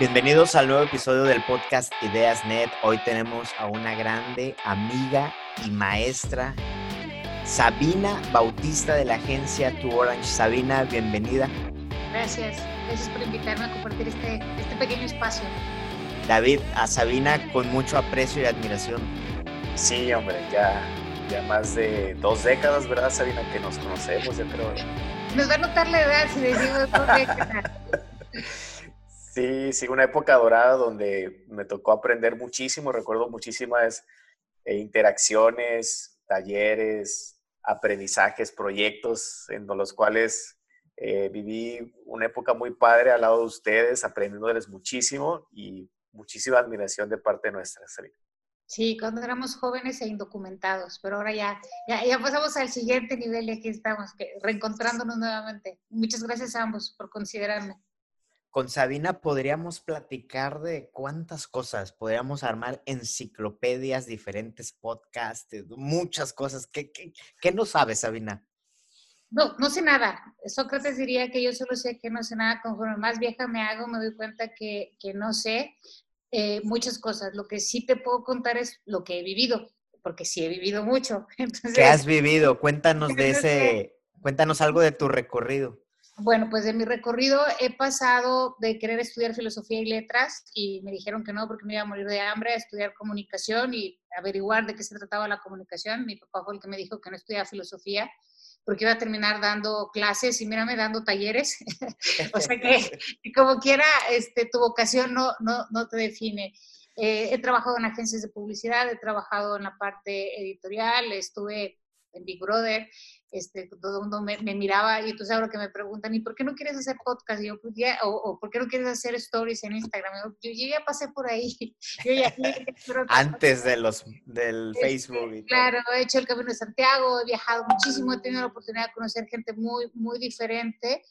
Bienvenidos al nuevo episodio del podcast Ideas Net. Hoy tenemos a una grande amiga y maestra, Sabina Bautista de la agencia To Orange. Sabina, bienvenida. Gracias, gracias por invitarme a compartir este, este pequeño espacio. David, a Sabina con mucho aprecio y admiración. Sí, hombre, ya, ya más de dos décadas, ¿verdad, Sabina? Que nos conocemos, yo creo. Nos va a notar la edad si decimos dos décadas. Sí, sí, una época dorada donde me tocó aprender muchísimo, recuerdo muchísimas eh, interacciones, talleres, aprendizajes, proyectos en los cuales eh, viví una época muy padre al lado de ustedes, aprendiéndoles muchísimo y muchísima admiración de parte nuestra. Sí, cuando éramos jóvenes e indocumentados, pero ahora ya, ya, ya pasamos al siguiente nivel y aquí estamos, que, reencontrándonos nuevamente. Muchas gracias a ambos por considerarme con Sabina podríamos platicar de cuántas cosas, podríamos armar enciclopedias, diferentes podcasts, muchas cosas. ¿Qué, qué, no sabes, Sabina? No, no sé nada. Sócrates diría que yo solo sé que no sé nada. Conforme más vieja me hago, me doy cuenta que, que no sé eh, muchas cosas. Lo que sí te puedo contar es lo que he vivido, porque sí he vivido mucho. ¿Qué has vivido? Cuéntanos de ese, cuéntanos algo de tu recorrido. Bueno, pues de mi recorrido he pasado de querer estudiar filosofía y letras y me dijeron que no porque me iba a morir de hambre, a estudiar comunicación y averiguar de qué se trataba la comunicación. Mi papá fue el que me dijo que no estudiaba filosofía porque iba a terminar dando clases y mírame dando talleres. o sea que, como quiera, este, tu vocación no, no, no te define. Eh, he trabajado en agencias de publicidad, he trabajado en la parte editorial, estuve en Big Brother, este, todo el mundo me, miraba y entonces ahora que me preguntan, ¿y por qué no quieres hacer podcast? Y yo, pues o, o, ¿por qué no quieres hacer stories en Instagram? Yo, yo, ya pasé por ahí. Yo ya, Antes de los, del Facebook. claro, he hecho el Camino de Santiago, he viajado muchísimo, he tenido la oportunidad de conocer gente muy, muy diferente.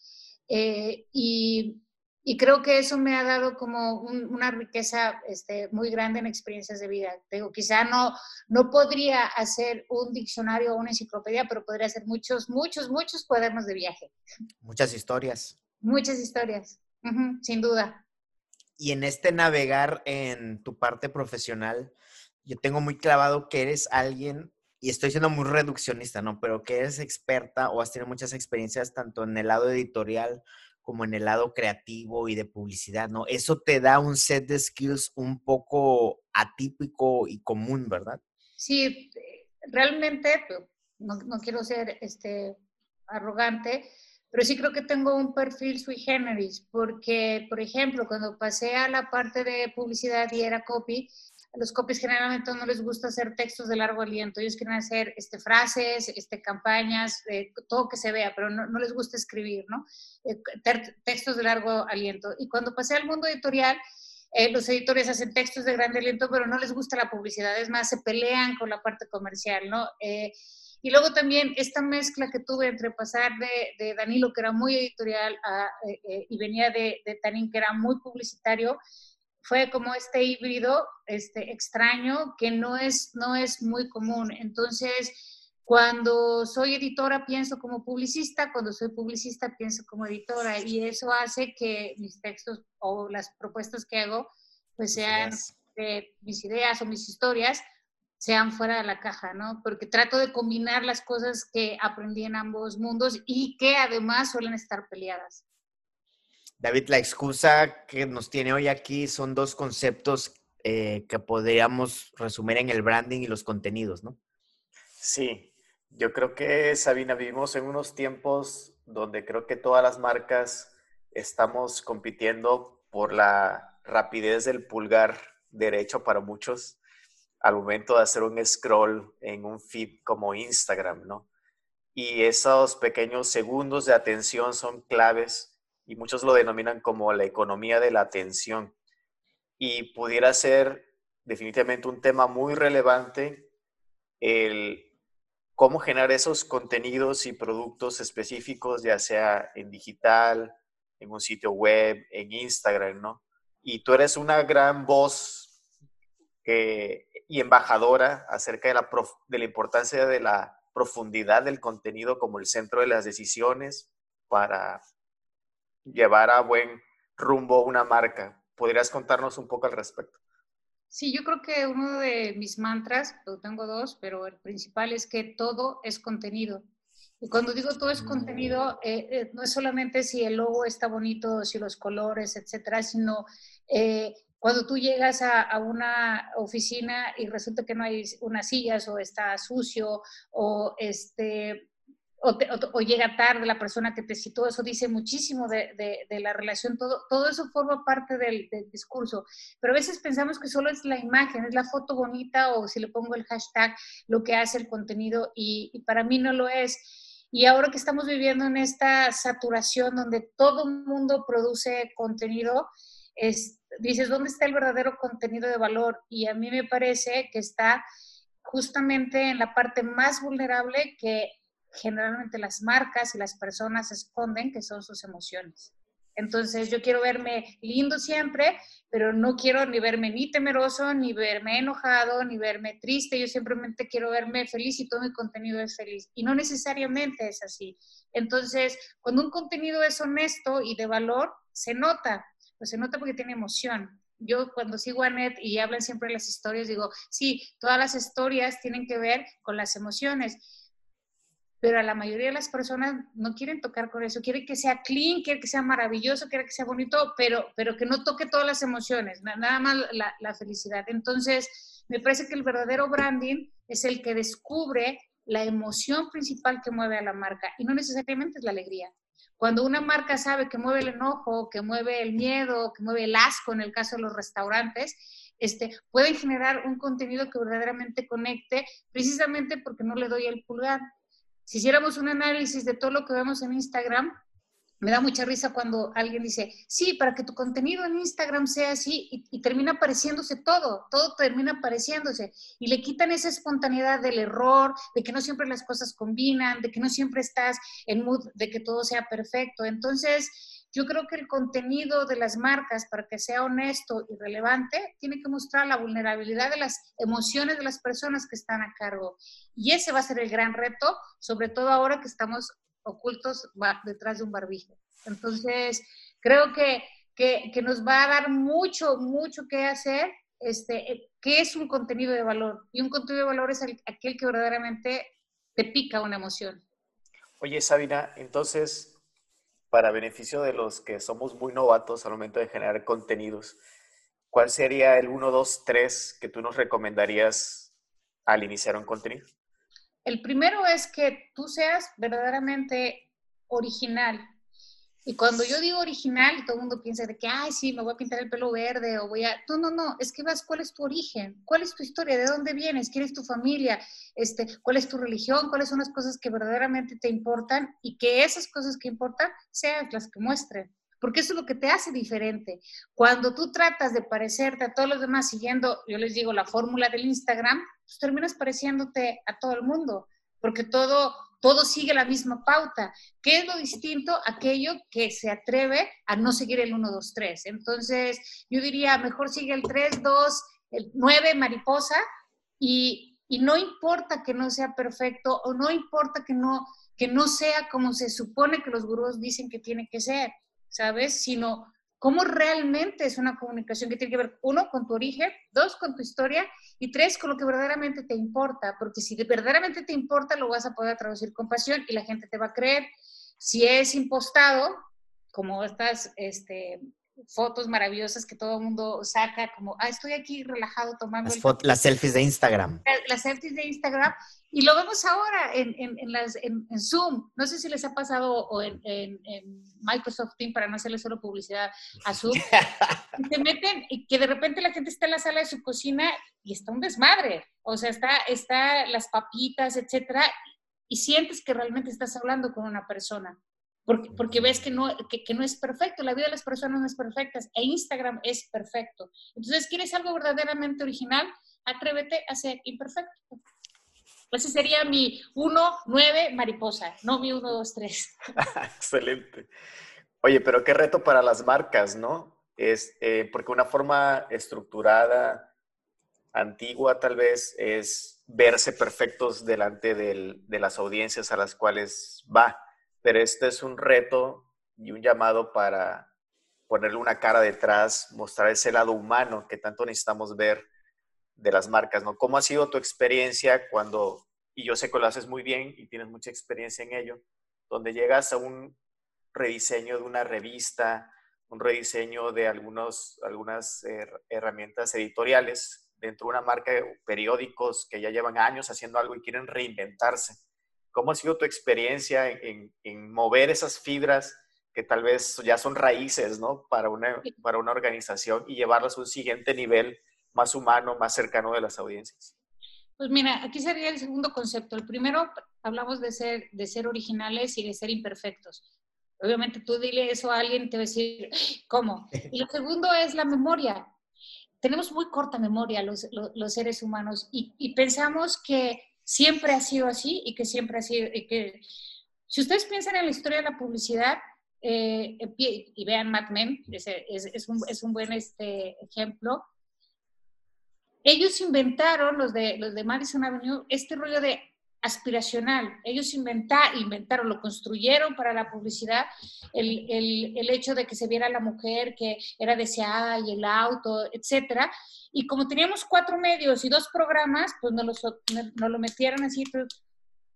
Eh, y, y creo que eso me ha dado como una riqueza este, muy grande en experiencias de vida. Digo, quizá no, no podría hacer un diccionario o una enciclopedia, pero podría hacer muchos, muchos, muchos cuadernos de viaje. Muchas historias. Muchas historias, sin duda. Y en este navegar en tu parte profesional, yo tengo muy clavado que eres alguien, y estoy siendo muy reduccionista, ¿no? Pero que eres experta o has tenido muchas experiencias tanto en el lado editorial como en el lado creativo y de publicidad, ¿no? Eso te da un set de skills un poco atípico y común, ¿verdad? Sí, realmente, no, no quiero ser este, arrogante, pero sí creo que tengo un perfil sui generis, porque, por ejemplo, cuando pasé a la parte de publicidad y era copy, a los copies generalmente no les gusta hacer textos de largo aliento, ellos quieren hacer este, frases, este, campañas, eh, todo que se vea, pero no, no les gusta escribir, ¿no? Eh, textos de largo aliento. Y cuando pasé al mundo editorial, eh, los editores hacen textos de grande aliento, pero no les gusta la publicidad, es más, se pelean con la parte comercial, ¿no? y luego también esta mezcla que tuve entre pasar de, de Danilo, que era muy editorial, a, y venía de, de Tanín, que era muy publicitario, fue como este híbrido este, extraño que no es, no es muy común. Entonces, cuando soy editora pienso como publicista, cuando soy publicista pienso como editora y eso hace que mis textos o las propuestas que hago pues sean de mis ideas o mis historias sean fuera de la caja, ¿no? Porque trato de combinar las cosas que aprendí en ambos mundos y que además suelen estar peleadas. David, la excusa que nos tiene hoy aquí son dos conceptos eh, que podríamos resumir en el branding y los contenidos, ¿no? Sí, yo creo que, Sabina, vivimos en unos tiempos donde creo que todas las marcas estamos compitiendo por la rapidez del pulgar derecho para muchos al momento de hacer un scroll en un feed como Instagram, ¿no? Y esos pequeños segundos de atención son claves y muchos lo denominan como la economía de la atención. Y pudiera ser definitivamente un tema muy relevante el cómo generar esos contenidos y productos específicos, ya sea en digital, en un sitio web, en Instagram, ¿no? Y tú eres una gran voz y embajadora acerca de la, de la importancia de la profundidad del contenido como el centro de las decisiones para llevar a buen rumbo una marca. ¿podrías contarnos un poco al respecto? Sí, yo creo que uno de mis mantras, tengo dos, pero el principal es que todo es contenido. Y cuando digo todo es contenido, eh, eh, no es solamente si el logo está bonito, si los colores, etcétera, sino eh, cuando tú llegas a, una oficina y resulta que no hay unas sillas o está sucio o este o, llega tarde la persona que te citó, eso dice muchísimo de, la relación, todo, todo eso forma parte del, discurso, pero a veces pensamos que solo es la imagen, es la foto bonita o si le pongo el hashtag, lo que hace el contenido y, para mí no lo es. Y ahora que estamos viviendo en esta saturación donde todo mundo produce contenido, es, dices, ¿dónde está el verdadero contenido de valor? Y a mí me parece que está justamente en la parte más vulnerable que generalmente las marcas y las personas esconden, que son sus emociones. Entonces yo quiero verme lindo siempre, pero no quiero ni verme ni temeroso, ni verme enojado, ni verme triste. Yo simplemente quiero verme feliz y todo mi contenido es feliz. Y no necesariamente es así. Entonces, cuando un contenido es honesto y de valor, se nota, pues se nota porque tiene emoción. Yo cuando sigo a Net y hablan siempre las historias, digo, sí, todas las historias tienen que ver con las emociones pero a la mayoría de las personas no quieren tocar con eso, quieren que sea clean, quieren que sea maravilloso, quieren que sea bonito, pero, pero que no toque todas las emociones, nada más la, la felicidad. Entonces, me parece que el verdadero branding es el que descubre la emoción principal que mueve a la marca y no necesariamente es la alegría. Cuando una marca sabe que mueve el enojo, que mueve el miedo, que mueve el asco, en el caso de los restaurantes, este, pueden generar un contenido que verdaderamente conecte, precisamente porque no le doy el pulgar. Si hiciéramos un análisis de todo lo que vemos en Instagram, me da mucha risa cuando alguien dice, sí, para que tu contenido en Instagram sea así y, termina apareciéndose todo, todo termina apareciéndose y le quitan esa espontaneidad del error, de que no siempre las cosas combinan, de que no siempre estás en mood de que todo sea perfecto. Entonces, yo creo que el contenido de las marcas, para que sea honesto y relevante, tiene que mostrar la vulnerabilidad de las emociones de las personas que están a cargo. Y ese va a ser el gran reto, sobre todo ahora que estamos ocultos detrás de un barbijo. Entonces, creo que, que, nos va a dar mucho, mucho que hacer. Este, ¿Qué es un contenido de valor? Y un contenido de valor es aquel que verdaderamente te pica una emoción. Oye, Sabina, entonces, para beneficio de los que somos muy novatos al momento de generar contenidos, ¿cuál sería el 1, 2, 3 que tú nos recomendarías al iniciar un contenido? El primero es que tú seas verdaderamente original. Y cuando yo digo original, todo el mundo piensa de que, ay, sí, me voy a pintar el pelo verde o voy a... No, no, no, es que vas, ¿cuál es tu origen? ¿Cuál es tu historia? ¿De dónde vienes? ¿Quién es tu familia? Este, ¿Cuál es tu religión? ¿Cuáles son las cosas que verdaderamente te importan? Y que esas cosas que importan sean las que muestren. Porque eso es lo que te hace diferente. Cuando tú tratas de parecerte a todos los demás siguiendo, yo les digo, la fórmula del Instagram, pues terminas pareciéndote a todo el mundo. Porque todo todo sigue la misma pauta. ¿Qué es lo distinto? Aquello que se atreve a no seguir el 1, 2, 3. Entonces, yo diría, mejor sigue el 3, 2, el 9, mariposa, y, y no importa que no sea perfecto o no importa que no, que no sea como se supone que los gurús dicen que tiene que ser, ¿sabes? Sino cómo realmente es una comunicación que tiene que ver, uno, con tu origen, dos, con tu historia y tres, con lo que verdaderamente te importa, porque si verdaderamente te importa, lo vas a poder traducir con pasión y la gente te va a creer. Si es impostado, como estas este, fotos maravillosas que todo el mundo saca, como, ah, estoy aquí relajado tomando... Las, las selfies de Instagram. Las, selfies de Instagram. Y lo vemos ahora en, en, las, en, Zoom. No sé si les ha pasado o en, Microsoft Team, para no hacerle solo publicidad a Zoom. se meten y que de repente la gente está en la sala de su cocina y está un desmadre. O sea, está, está las papitas, etcétera, y sientes que realmente estás hablando con una persona porque, ves que no, que, no es perfecto, la vida de las personas no es perfecta, e Instagram es perfecto. Entonces, ¿quieres algo verdaderamente original? Atrévete a ser imperfecto. Ese sería mi 1, 9, mariposa, no mi 1, 2, 3. Excelente. Oye, pero qué reto para las marcas, ¿no? Es, eh, porque una forma estructurada, antigua tal vez, es verse perfectos delante de las audiencias a las cuales va pero este es un reto y un llamado para ponerle una cara detrás, mostrar ese lado humano que tanto necesitamos ver de las marcas, ¿no? ¿Cómo ha sido tu experiencia cuando, y yo sé que lo haces muy bien y tienes mucha experiencia en ello, donde llegas a un rediseño de una revista, un rediseño de algunos, algunas herramientas editoriales dentro de una marca periódicos que ya llevan años haciendo algo y quieren reinventarse? ¿Cómo ha sido tu experiencia en, en mover esas fibras que tal vez ya son raíces, ¿no? Para una, para una organización y llevarlas a un siguiente nivel más humano, más cercano de las audiencias. Pues mira, aquí sería el segundo concepto. El primero, hablamos de ser, de ser originales y de ser imperfectos. Obviamente tú dile eso a alguien y te va a decir, ¿cómo? Y lo segundo es la memoria. Tenemos muy corta memoria los, los, seres humanos y, y, pensamos que siempre ha sido así y que siempre ha sido... Y que, si ustedes piensan en la historia de la publicidad, eh, y vean Mad Men, es, es, un, es un, buen este, ejemplo. Ellos inventaron, los de, los de Madison Avenue, este rollo de aspiracional. Ellos inventa, inventaron, lo construyeron para la publicidad, el, el, el, hecho de que se viera la mujer que era deseada y el auto, etcétera. Y como teníamos cuatro medios y dos programas, pues nos, los, nos lo metieron así,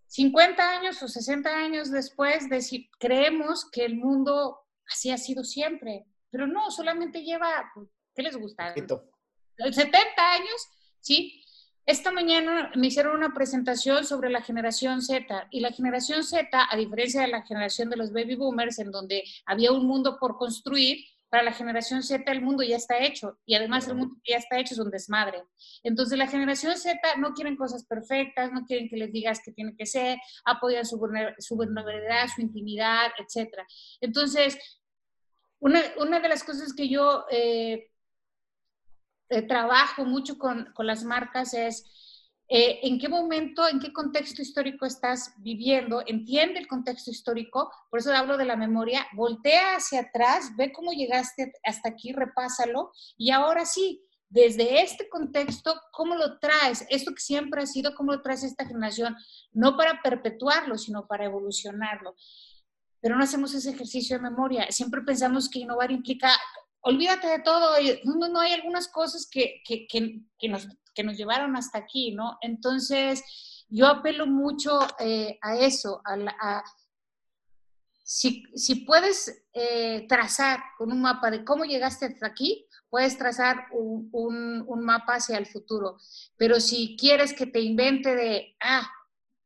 50 años o 60 años después, de, creemos que el mundo así ha sido siempre, pero no, solamente lleva, ¿qué les gusta? 70 años, ¿sí? Esta mañana me hicieron una presentación sobre la generación Z y la generación Z, a diferencia de la generación de los baby boomers, en donde había un mundo por construir, para la generación Z el mundo ya está hecho y además el mundo ya está hecho es un desmadre. Entonces la generación Z no quieren cosas perfectas, no quieren que les digas que tiene que ser, apoyan su, vulnerabilidad, su intimidad, etc. Entonces, una, una, de las cosas que yo eh, eh, trabajo mucho con, con las marcas es eh, en qué momento, en qué contexto histórico estás viviendo, entiende el contexto histórico, por eso hablo de la memoria, voltea hacia atrás, ve cómo llegaste hasta aquí, repásalo, y ahora sí, desde este contexto, ¿cómo lo traes? Esto que siempre ha sido, ¿cómo lo traes esta generación? No para perpetuarlo, sino para evolucionarlo. Pero no hacemos ese ejercicio de memoria. Siempre pensamos que innovar implica, olvídate de todo. No, no, hay algunas cosas que, que, que, nos que nos llevaron hasta aquí, ¿no? Entonces, yo apelo mucho eh, a eso, a, si, puedes eh, trazar con un mapa de cómo llegaste hasta aquí, puedes trazar un, un, mapa hacia el futuro. Pero si quieres que te invente de, ah,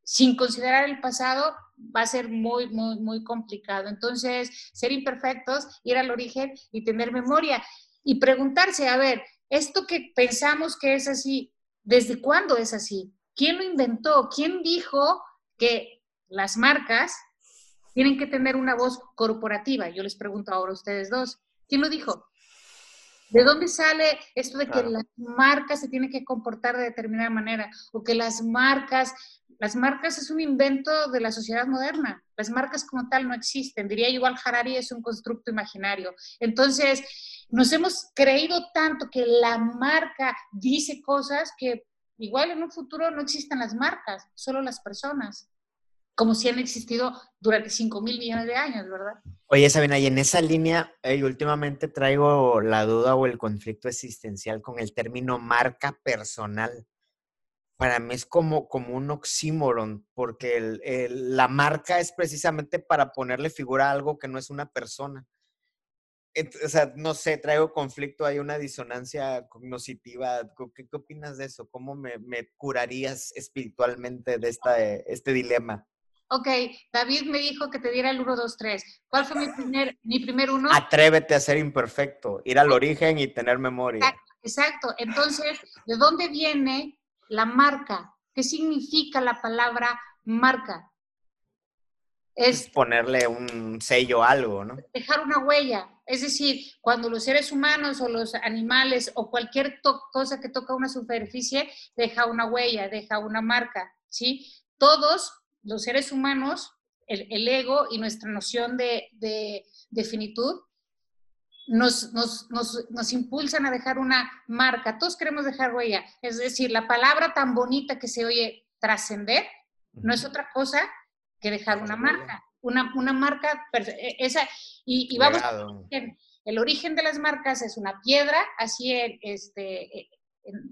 sin considerar el pasado, va a ser muy, muy, muy complicado. Entonces, ser imperfectos, ir al origen y tener memoria y preguntarse, a ver, esto que pensamos que es así, ¿desde cuándo es así? ¿Quién lo inventó? ¿Quién dijo que las marcas tienen que tener una voz corporativa? Yo les pregunto ahora a ustedes dos. ¿Quién lo dijo? ¿De dónde sale esto de que las marcas se tienen que comportar de determinada manera? O que las marcas, las marcas es un invento de la sociedad moderna. Las marcas como tal no existen. Diría igual Harari es un constructo imaginario. Entonces, nos hemos creído tanto que la marca dice cosas que igual en un futuro no existen las marcas, solo las personas, como si han existido durante 5 mil millones de años, ¿verdad? Oye, Sabina, y en esa línea, últimamente traigo la duda o el conflicto existencial con el término marca personal. Para mí es como, como un oxímoron, porque la marca es precisamente para ponerle figura a algo que no es una persona o sea, no sé, traigo conflicto, hay una disonancia cognitiva. ¿Qué, qué opinas de eso? ¿Cómo me, me curarías espiritualmente de esta, este dilema? Ok, David me dijo que te diera el 1, 2, 3. ¿Cuál fue mi primer, mi primer uno? Atrévete a ser imperfecto, ir al origen y tener memoria. Exacto, exacto. Entonces, ¿de dónde viene la marca? ¿Qué significa la palabra marca? Es ponerle un sello a algo, ¿no? Dejar una huella. Es decir, cuando los seres humanos o los animales o cualquier cosa que toca una superficie deja una huella, deja una marca, ¿sí? Todos los seres humanos, el, ego y nuestra noción de, de, finitud nos, nos, nos, nos, impulsan a dejar una marca. Todos queremos dejar huella. Es decir, la palabra tan bonita que se oye trascender no es otra cosa que dejar una marca. una, una marca, e, esa, y, y vamos, el origen de las marcas es una piedra, así en, este,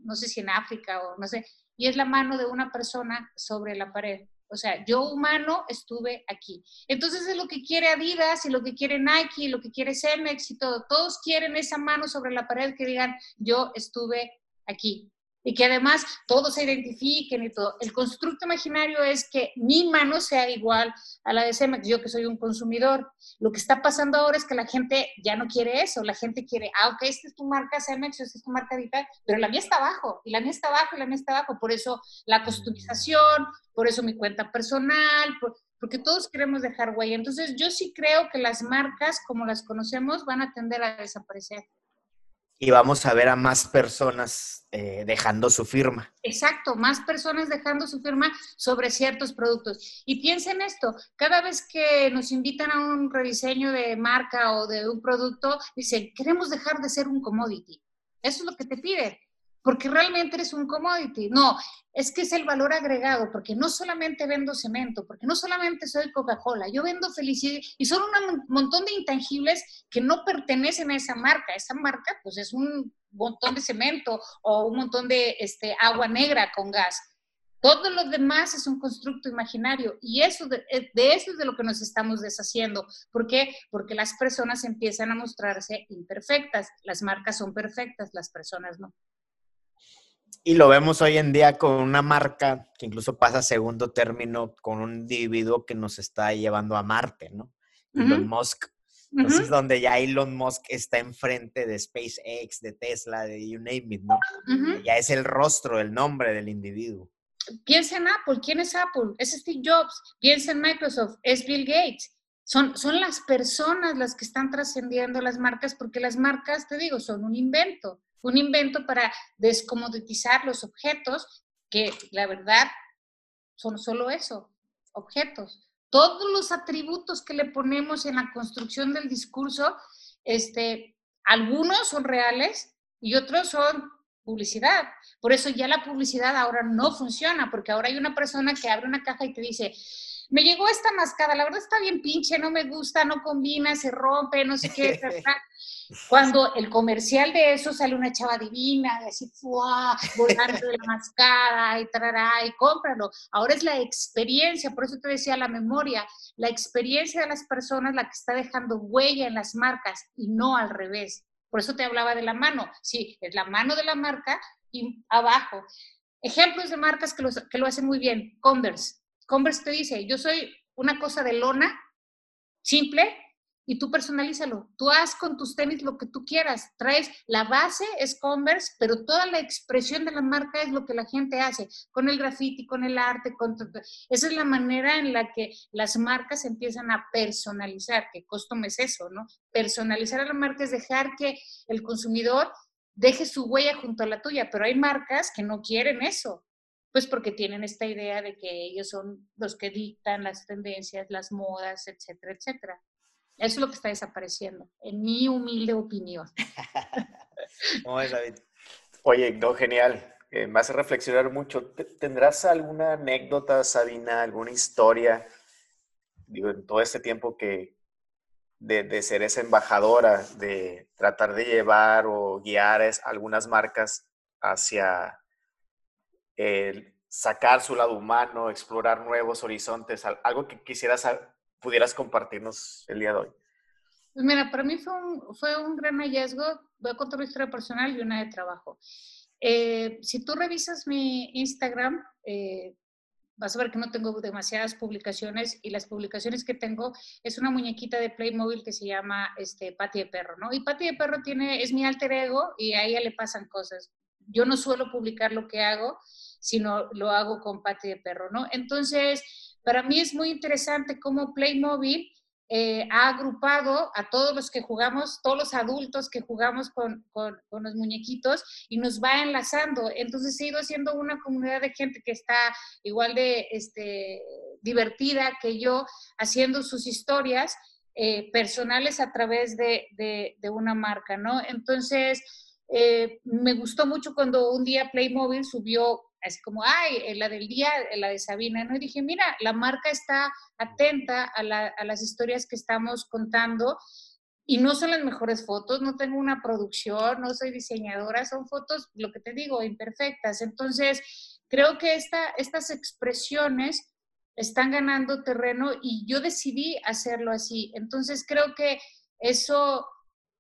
no sé si en África o no sé, y es la mano de una persona sobre la pared. O sea, yo humano estuve aquí. Entonces es lo que quiere Adidas y lo que quiere Nike y lo que quiere Cemex y todo. Todos quieren esa mano sobre la pared que digan, yo estuve aquí y que además todos se identifiquen y todo. El constructo imaginario es que mi mano sea igual a la de Cemex, yo que soy un consumidor. Lo que está pasando ahora es que la gente ya no quiere eso, la gente quiere, ah, ok, esta es tu marca Cemex, esta es tu marca Vital, pero la mía está abajo, y la mía está abajo, y la mía está abajo. Por eso la customización, por eso mi cuenta personal, porque todos queremos dejar huella. Entonces yo sí creo que las marcas, como las conocemos, van a tender a desaparecer y vamos a ver a más personas eh, dejando su firma. Exacto, más personas dejando su firma sobre ciertos productos. Y piensen esto, cada vez que nos invitan a un rediseño de marca o de un producto, dicen, queremos dejar de ser un commodity. Eso es lo que te pide porque realmente eres un commodity. No, es que es el valor agregado, porque no solamente vendo cemento, porque no solamente soy Coca-Cola, yo vendo felicidad y son un montón de intangibles que no pertenecen a esa marca. Esa marca, pues es un montón de cemento o un montón de este, agua negra con gas. Todo lo demás es un constructo imaginario y eso de, eh, de, eso es de lo que nos estamos deshaciendo. ¿Por qué? Porque las personas empiezan a mostrarse imperfectas. Las marcas son perfectas, las personas no. Y lo vemos hoy en día con una marca que incluso pasa a segundo término con un individuo que nos está llevando a Marte, ¿no? Elon Musk. Entonces, donde ya Elon Musk está enfrente de SpaceX, de Tesla, de you name it, ¿no? Ya es el rostro, el nombre del individuo. Piensa en Apple. ¿Quién es Apple? Es Steve Jobs. Piensa en Microsoft. Es Bill Gates. Son, son las personas las que están trascendiendo las marcas porque las marcas, te digo, son un invento un invento para descomoditizar los objetos, que la verdad son solo eso, objetos. Todos los atributos que le ponemos en la construcción del discurso, este, algunos son reales y otros son publicidad. Por eso ya la publicidad ahora no funciona, porque ahora hay una persona que abre una caja y te dice, me llegó esta mascada, la verdad está bien pinche, no me gusta, no combina, se rompe, no sé qué, Cuando el comercial de eso sale una chava divina, así, ¡fua! volando de la mascada y tarará, y cómpralo. Ahora es la experiencia, por eso te decía la memoria, la experiencia de las personas la que está dejando huella en las marcas y no al revés. Por eso te hablaba de la mano. Sí, es la mano de la marca y abajo. Ejemplos de marcas que, que lo hacen muy bien. Converse. Converse te dice, yo soy una cosa de lona, simple, y tú personalízalo. Tú haz con tus tenis lo que tú quieras. Traes la base es Converse, pero toda la expresión de la marca es lo que la gente hace, con el graffiti, con el arte, con esa es la manera en la que las marcas empiezan a personalizar, que costum es eso, ¿no? Personalizar a la marca es dejar que el consumidor deje su huella junto a la tuya, pero hay marcas que no quieren eso. Pues porque tienen esta idea de que ellos son los que dictan las tendencias, las modas, etcétera, etcétera. Eso es lo que está desapareciendo, en mi humilde opinión. ¿Cómo es, David? Oye, no, genial. Eh, me hace reflexionar mucho. ¿Tendrás alguna anécdota, Sabina, alguna historia, digo, en todo este tiempo que de, ser esa embajadora, de tratar de llevar o guiar algunas marcas hacia el sacar su lado humano, explorar nuevos horizontes, algo que quisieras pudieras compartirnos el día de hoy? Pues mira, para mí fue un, fue un gran hallazgo. Voy a contar una historia personal y una de trabajo. Eh, si tú revisas mi Instagram, eh, vas a ver que no tengo demasiadas publicaciones y las publicaciones que tengo es una muñequita de Playmobil que se llama este, Pati de Perro, ¿no? Y Pati de Perro tiene, es mi alter ego y a ella le pasan cosas. Yo no suelo publicar lo que hago, sino lo hago con Pati de Perro, ¿no? Entonces, para mí es muy interesante cómo Playmobil eh, ha agrupado a todos los que jugamos, todos los adultos que jugamos con, con, los muñequitos y nos va enlazando. Entonces he ido haciendo una comunidad de gente que está igual de este, divertida que yo, haciendo sus historias eh, personales a través de, de, una marca, ¿no? Entonces, eh, me gustó mucho cuando un día Playmobil subió así como, ay, la del día, la de Sabina, ¿no? Y dije, mira, la marca está atenta a, las historias que estamos contando y no son las mejores fotos, no tengo una producción, no soy diseñadora, son fotos, lo que te digo, imperfectas. Entonces, creo que esta, estas expresiones están ganando terreno y yo decidí hacerlo así. Entonces, creo que eso,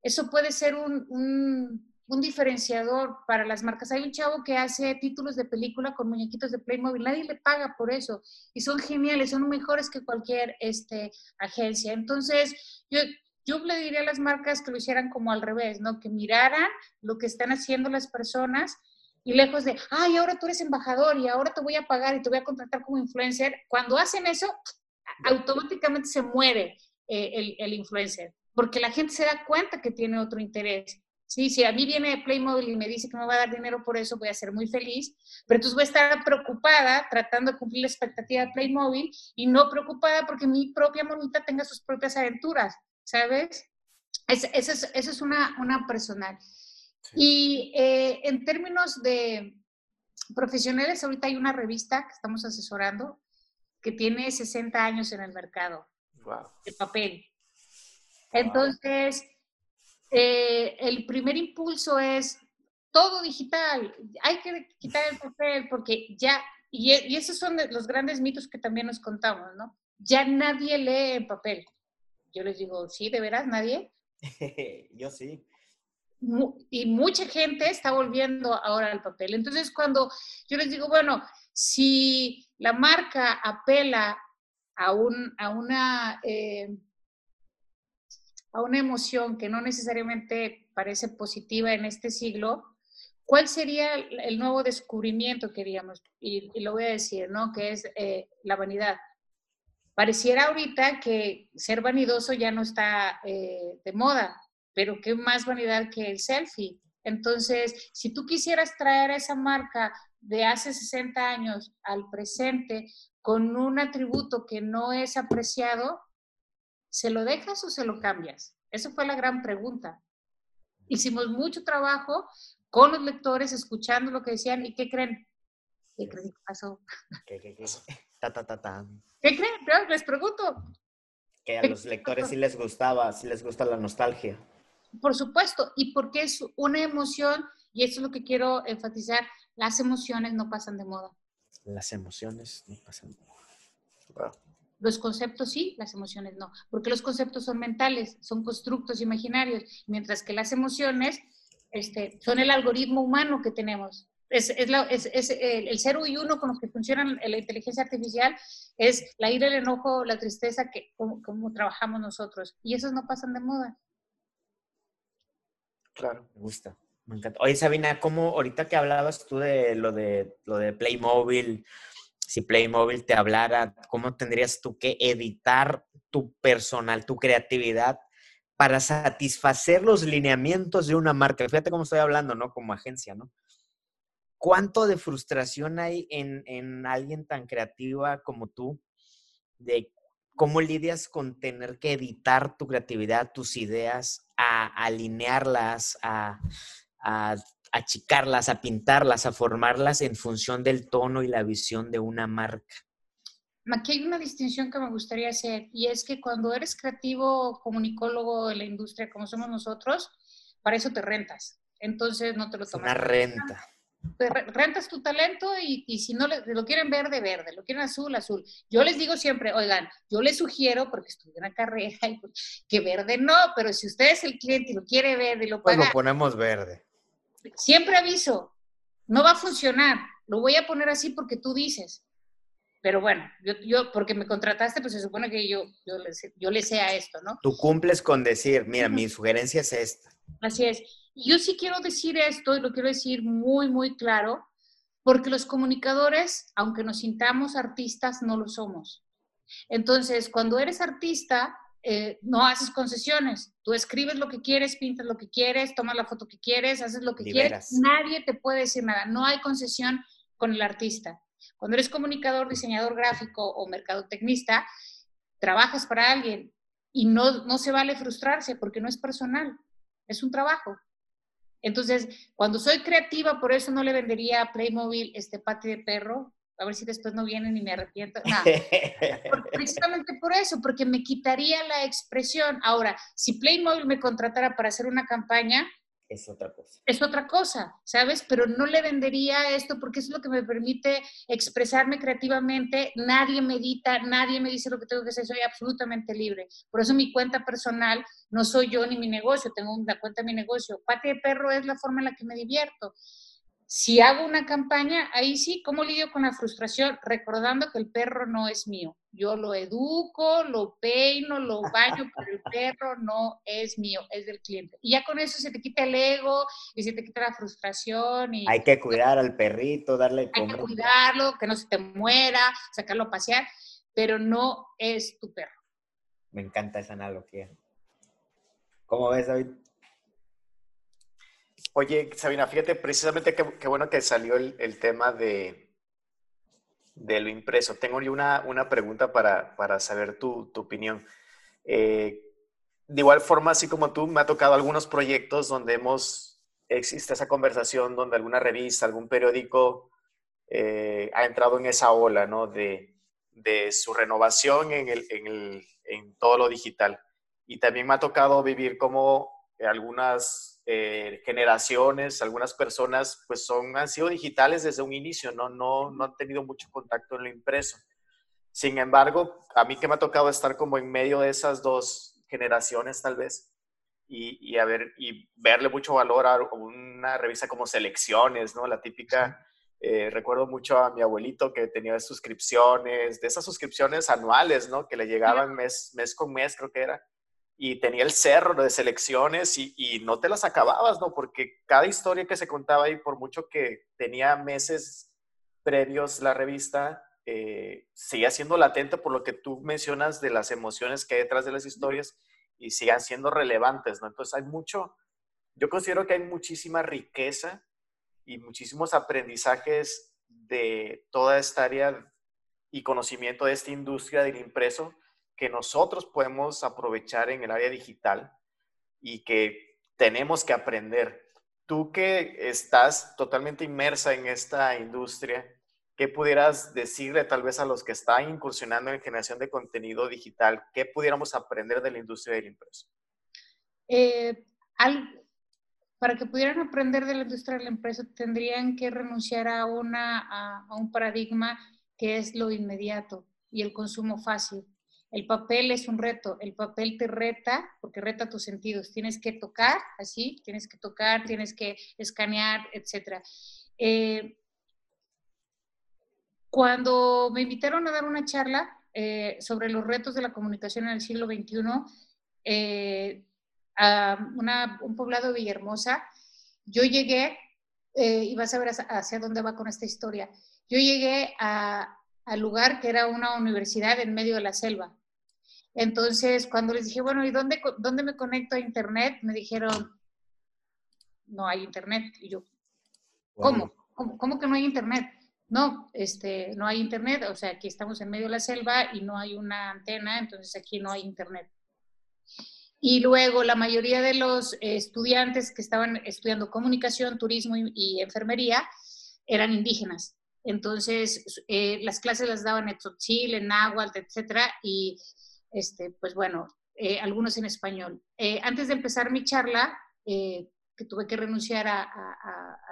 eso puede ser un, un diferenciador para las marcas. Hay un chavo que hace títulos de película con muñequitos de Playmobil, nadie le paga por eso y son geniales, son mejores que cualquier este, agencia. Entonces, yo, yo le diría a las marcas que lo hicieran como al revés, ¿no? Que miraran lo que están haciendo las personas y lejos de, ay, ahora tú eres embajador y ahora te voy a pagar y te voy a contratar como influencer. Cuando hacen eso, automáticamente se muere eh, el, el, influencer, porque la gente se da cuenta que tiene otro interés. Sí, si a mí viene Playmobil y me dice que me va a dar dinero por eso, voy a ser muy feliz, pero entonces voy a estar preocupada tratando de cumplir la expectativa de Playmobil y no preocupada porque mi propia monita tenga sus propias aventuras. ¿sabes? Esa es, es, una, una personal. Y eh, en términos de profesionales, ahorita hay una revista que estamos asesorando que tiene 60 años en el mercado de papel. Entonces, eh, el primer impulso es todo digital. Hay que quitar el papel porque ya, y, y esos son los grandes mitos que también nos contamos, ¿no? Ya nadie lee en papel. Yo les digo, sí, ¿de veras nadie? Yo sí. Y mucha gente está volviendo ahora al papel. Entonces, cuando yo les digo, bueno, si la marca apela a, un, a, una, eh, a una emoción que no necesariamente parece positiva en este siglo, ¿cuál sería el nuevo descubrimiento, queríamos? Y, y lo voy a decir, ¿no? Que es eh, la vanidad. Pareciera ahorita que ser vanidoso ya no está eh, de moda, pero qué más vanidad que el selfie. Entonces, si tú quisieras traer esa marca de hace 60 años al presente con un atributo que no es apreciado, ¿se lo dejas o se lo cambias? Esa fue la gran pregunta. Hicimos mucho trabajo con los lectores, escuchando lo que decían y qué creen. ¿Qué creen que pasó? ¿Qué, qué, qué? Ta, ta, ta, ta. ¿Qué creen? Les pregunto. Que a los lectores sí les gustaba, sí les gusta la nostalgia. Por supuesto, y porque es una emoción, y eso es lo que quiero enfatizar, las emociones no pasan de moda. Las emociones no pasan de moda. Los conceptos sí, las emociones no, porque los conceptos son mentales, son constructos imaginarios, mientras que las emociones este, son el algoritmo humano que tenemos es, es, el, cero y uno con los que funciona la inteligencia artificial es la ira, el enojo, la tristeza, que como, trabajamos nosotros. Y esos no pasan de moda. Claro, me gusta. Me encanta. Oye, Sabina, ¿cómo ahorita que hablabas tú de lo de lo de Playmobil, si Playmobil te hablara, ¿cómo tendrías tú que editar tu personal, tu creatividad para satisfacer los lineamientos de una marca? Fíjate cómo estoy hablando, ¿no? Como agencia, ¿no? ¿Cuánto de frustración hay en, alguien tan creativa como tú? De cómo lidias con tener que editar tu creatividad, tus ideas, a, alinearlas, a, achicarlas, a pintarlas, a formarlas en función del tono y la visión de una marca. Aquí hay una distinción que me gustaría hacer y es que cuando eres creativo, comunicólogo de la industria como somos nosotros, para eso te rentas. Entonces no te lo tomas. Una renta rentas tu talento y, si no lo quieren verde, verde, lo quieren azul, azul. Yo les digo siempre, oigan, yo les sugiero, porque estudié una carrera, que verde no, pero si usted es el cliente y lo quiere verde y lo paga. Pues lo ponemos verde. Siempre aviso, no va a funcionar, lo voy a poner así porque tú dices. Pero bueno, yo, yo porque me contrataste, pues se supone que yo, yo, le, yo le sé a esto, ¿no? Tú cumples con decir, mira, mi sugerencia es esta. Así es. Yo sí quiero decir esto y lo quiero decir muy, muy claro, porque los comunicadores, aunque nos sintamos artistas, no lo somos. Entonces, cuando eres artista, eh, no haces concesiones. Tú escribes lo que quieres, pintas lo que quieres, tomas la foto que quieres, haces lo que quieres. Nadie te puede decir nada. No hay concesión con el artista. Cuando eres comunicador, diseñador gráfico o mercadotecnista, trabajas para alguien y no, no se vale frustrarse porque no es personal, es un trabajo. Entonces, cuando soy creativa, por eso no le vendería a Playmobil este pati de perro, a ver si después no vienen y me arrepiento. No. precisamente por eso, porque me quitaría la expresión. Ahora, si Playmobil me contratara para hacer una campaña, es otra cosa. Es otra cosa, ¿sabes? Pero no le vendería esto porque es lo que me permite expresarme creativamente. Nadie me edita, nadie me dice lo que tengo que hacer, soy absolutamente libre. Por eso mi cuenta personal no soy yo ni mi negocio, tengo una cuenta de mi negocio. Pate de perro es la forma en la que me divierto. Si hago una campaña, ahí sí, ¿cómo lidio con la frustración? Recordando que el perro no es mío. Yo lo educo, lo peino, lo baño, pero el perro no es mío, es del cliente. Y ya con eso se te quita el ego y se te quita la frustración. Y, hay que cuidar al perrito, darle Hay que cuidarlo, que no se te muera, sacarlo a pasear, pero no es tu perro. Me encanta esa analogía. ¿Cómo ves, David? Oye, Sabina, fíjate, precisamente qué, bueno que salió el, tema de, de, lo impreso. Tengo una, una pregunta para, para saber tu, tu opinión. Eh, de igual forma, así como tú, me ha tocado algunos proyectos donde hemos, existe esa conversación donde alguna revista, algún periódico eh, ha entrado en esa ola, ¿no? De, de su renovación en, el, en, el, en todo lo digital. Y también me ha tocado vivir como algunas eh, generaciones, algunas personas, pues son, han sido digitales desde un inicio, ¿no? No, no han tenido mucho contacto en lo impreso. Sin embargo, a mí que me ha tocado estar como en medio de esas dos generaciones, tal vez, y, y, a ver, y verle mucho valor a una revista como Selecciones, ¿no? La típica, eh, recuerdo mucho a mi abuelito que tenía suscripciones, de esas suscripciones anuales, ¿no? Que le llegaban mes, mes con mes, creo que era y tenía el cerro de selecciones y, no te las acababas, ¿no? Porque cada historia que se contaba ahí, por mucho que tenía meses previos la revista, eh, seguía siendo latente por lo que tú mencionas de las emociones que hay detrás de las historias y sigan siendo relevantes, ¿no? Entonces hay mucho, yo considero que hay muchísima riqueza y muchísimos aprendizajes de toda esta área y conocimiento de esta industria del impreso que nosotros podemos aprovechar en el área digital y que tenemos que aprender. Tú que estás totalmente inmersa en esta industria, ¿qué pudieras decirle tal vez a los que están incursionando en generación de contenido digital? ¿Qué pudiéramos aprender de la industria del impreso? Eh, para que pudieran aprender de la industria del impreso, tendrían que renunciar a, una, a un paradigma que es lo inmediato y el consumo fácil. El papel es un reto, el papel te reta porque reta tus sentidos. Tienes que tocar, así, tienes que tocar, tienes que escanear, etc. Eh, cuando me invitaron a dar una charla eh, sobre los retos de la comunicación en el siglo XXI, eh, a un poblado de Villahermosa, yo llegué, y vas a ver hacia, dónde va con esta historia, yo llegué al lugar que era una universidad en medio de la selva. Entonces, cuando les dije, bueno, ¿y dónde, dónde me conecto a Internet? Me dijeron, no hay Internet. Y yo, ¿cómo? ¿Cómo, que no hay Internet? No, este, no hay Internet. O sea, aquí estamos en medio de la selva y no hay una antena, entonces aquí no hay Internet. Y luego la mayoría de los estudiantes que estaban estudiando comunicación, turismo y, enfermería eran indígenas. Entonces, eh, las clases las daban en Tzotzil, en Náhuatl, etcétera, y este, pues bueno, eh, algunos en español. Eh, antes de empezar mi charla, eh, que tuve que renunciar a,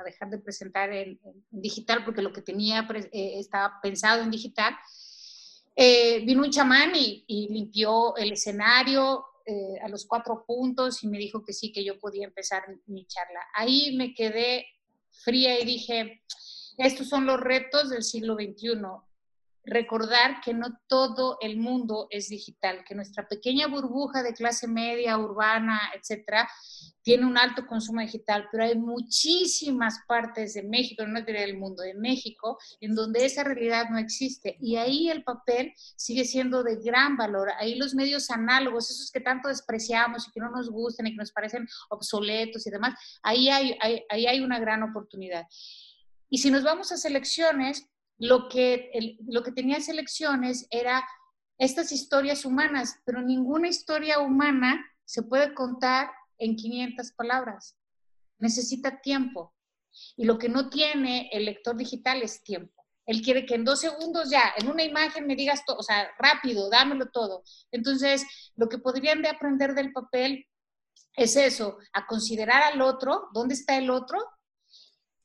dejar de presentar en, digital porque lo que tenía estaba pensado en digital, vino un chamán y, y limpió el escenario a los cuatro puntos y me dijo que sí, que yo podía empezar mi charla. Ahí me quedé fría y dije, estos son los retos del siglo XXI recordar que no todo el mundo es digital, que nuestra pequeña burbuja de clase media, urbana, etcétera, tiene un alto consumo digital, pero hay muchísimas partes de México, no del mundo, de México, en donde esa realidad no existe. Y ahí el papel sigue siendo de gran valor. Ahí los medios análogos, esos que tanto despreciamos y que no nos gustan y que nos parecen obsoletos y demás, ahí hay, ahí hay una gran oportunidad. Y si nos vamos a selecciones, lo que, lo que tenía selecciones era estas historias humanas, pero ninguna historia humana se puede contar en 500 palabras. necesita tiempo. Y lo que no tiene el lector digital es tiempo. Él quiere que en dos segundos ya, en una imagen me digas todo, o sea, rápido, dámelo todo. Entonces, lo que podrían de aprender del papel es eso, a considerar al otro, dónde está el otro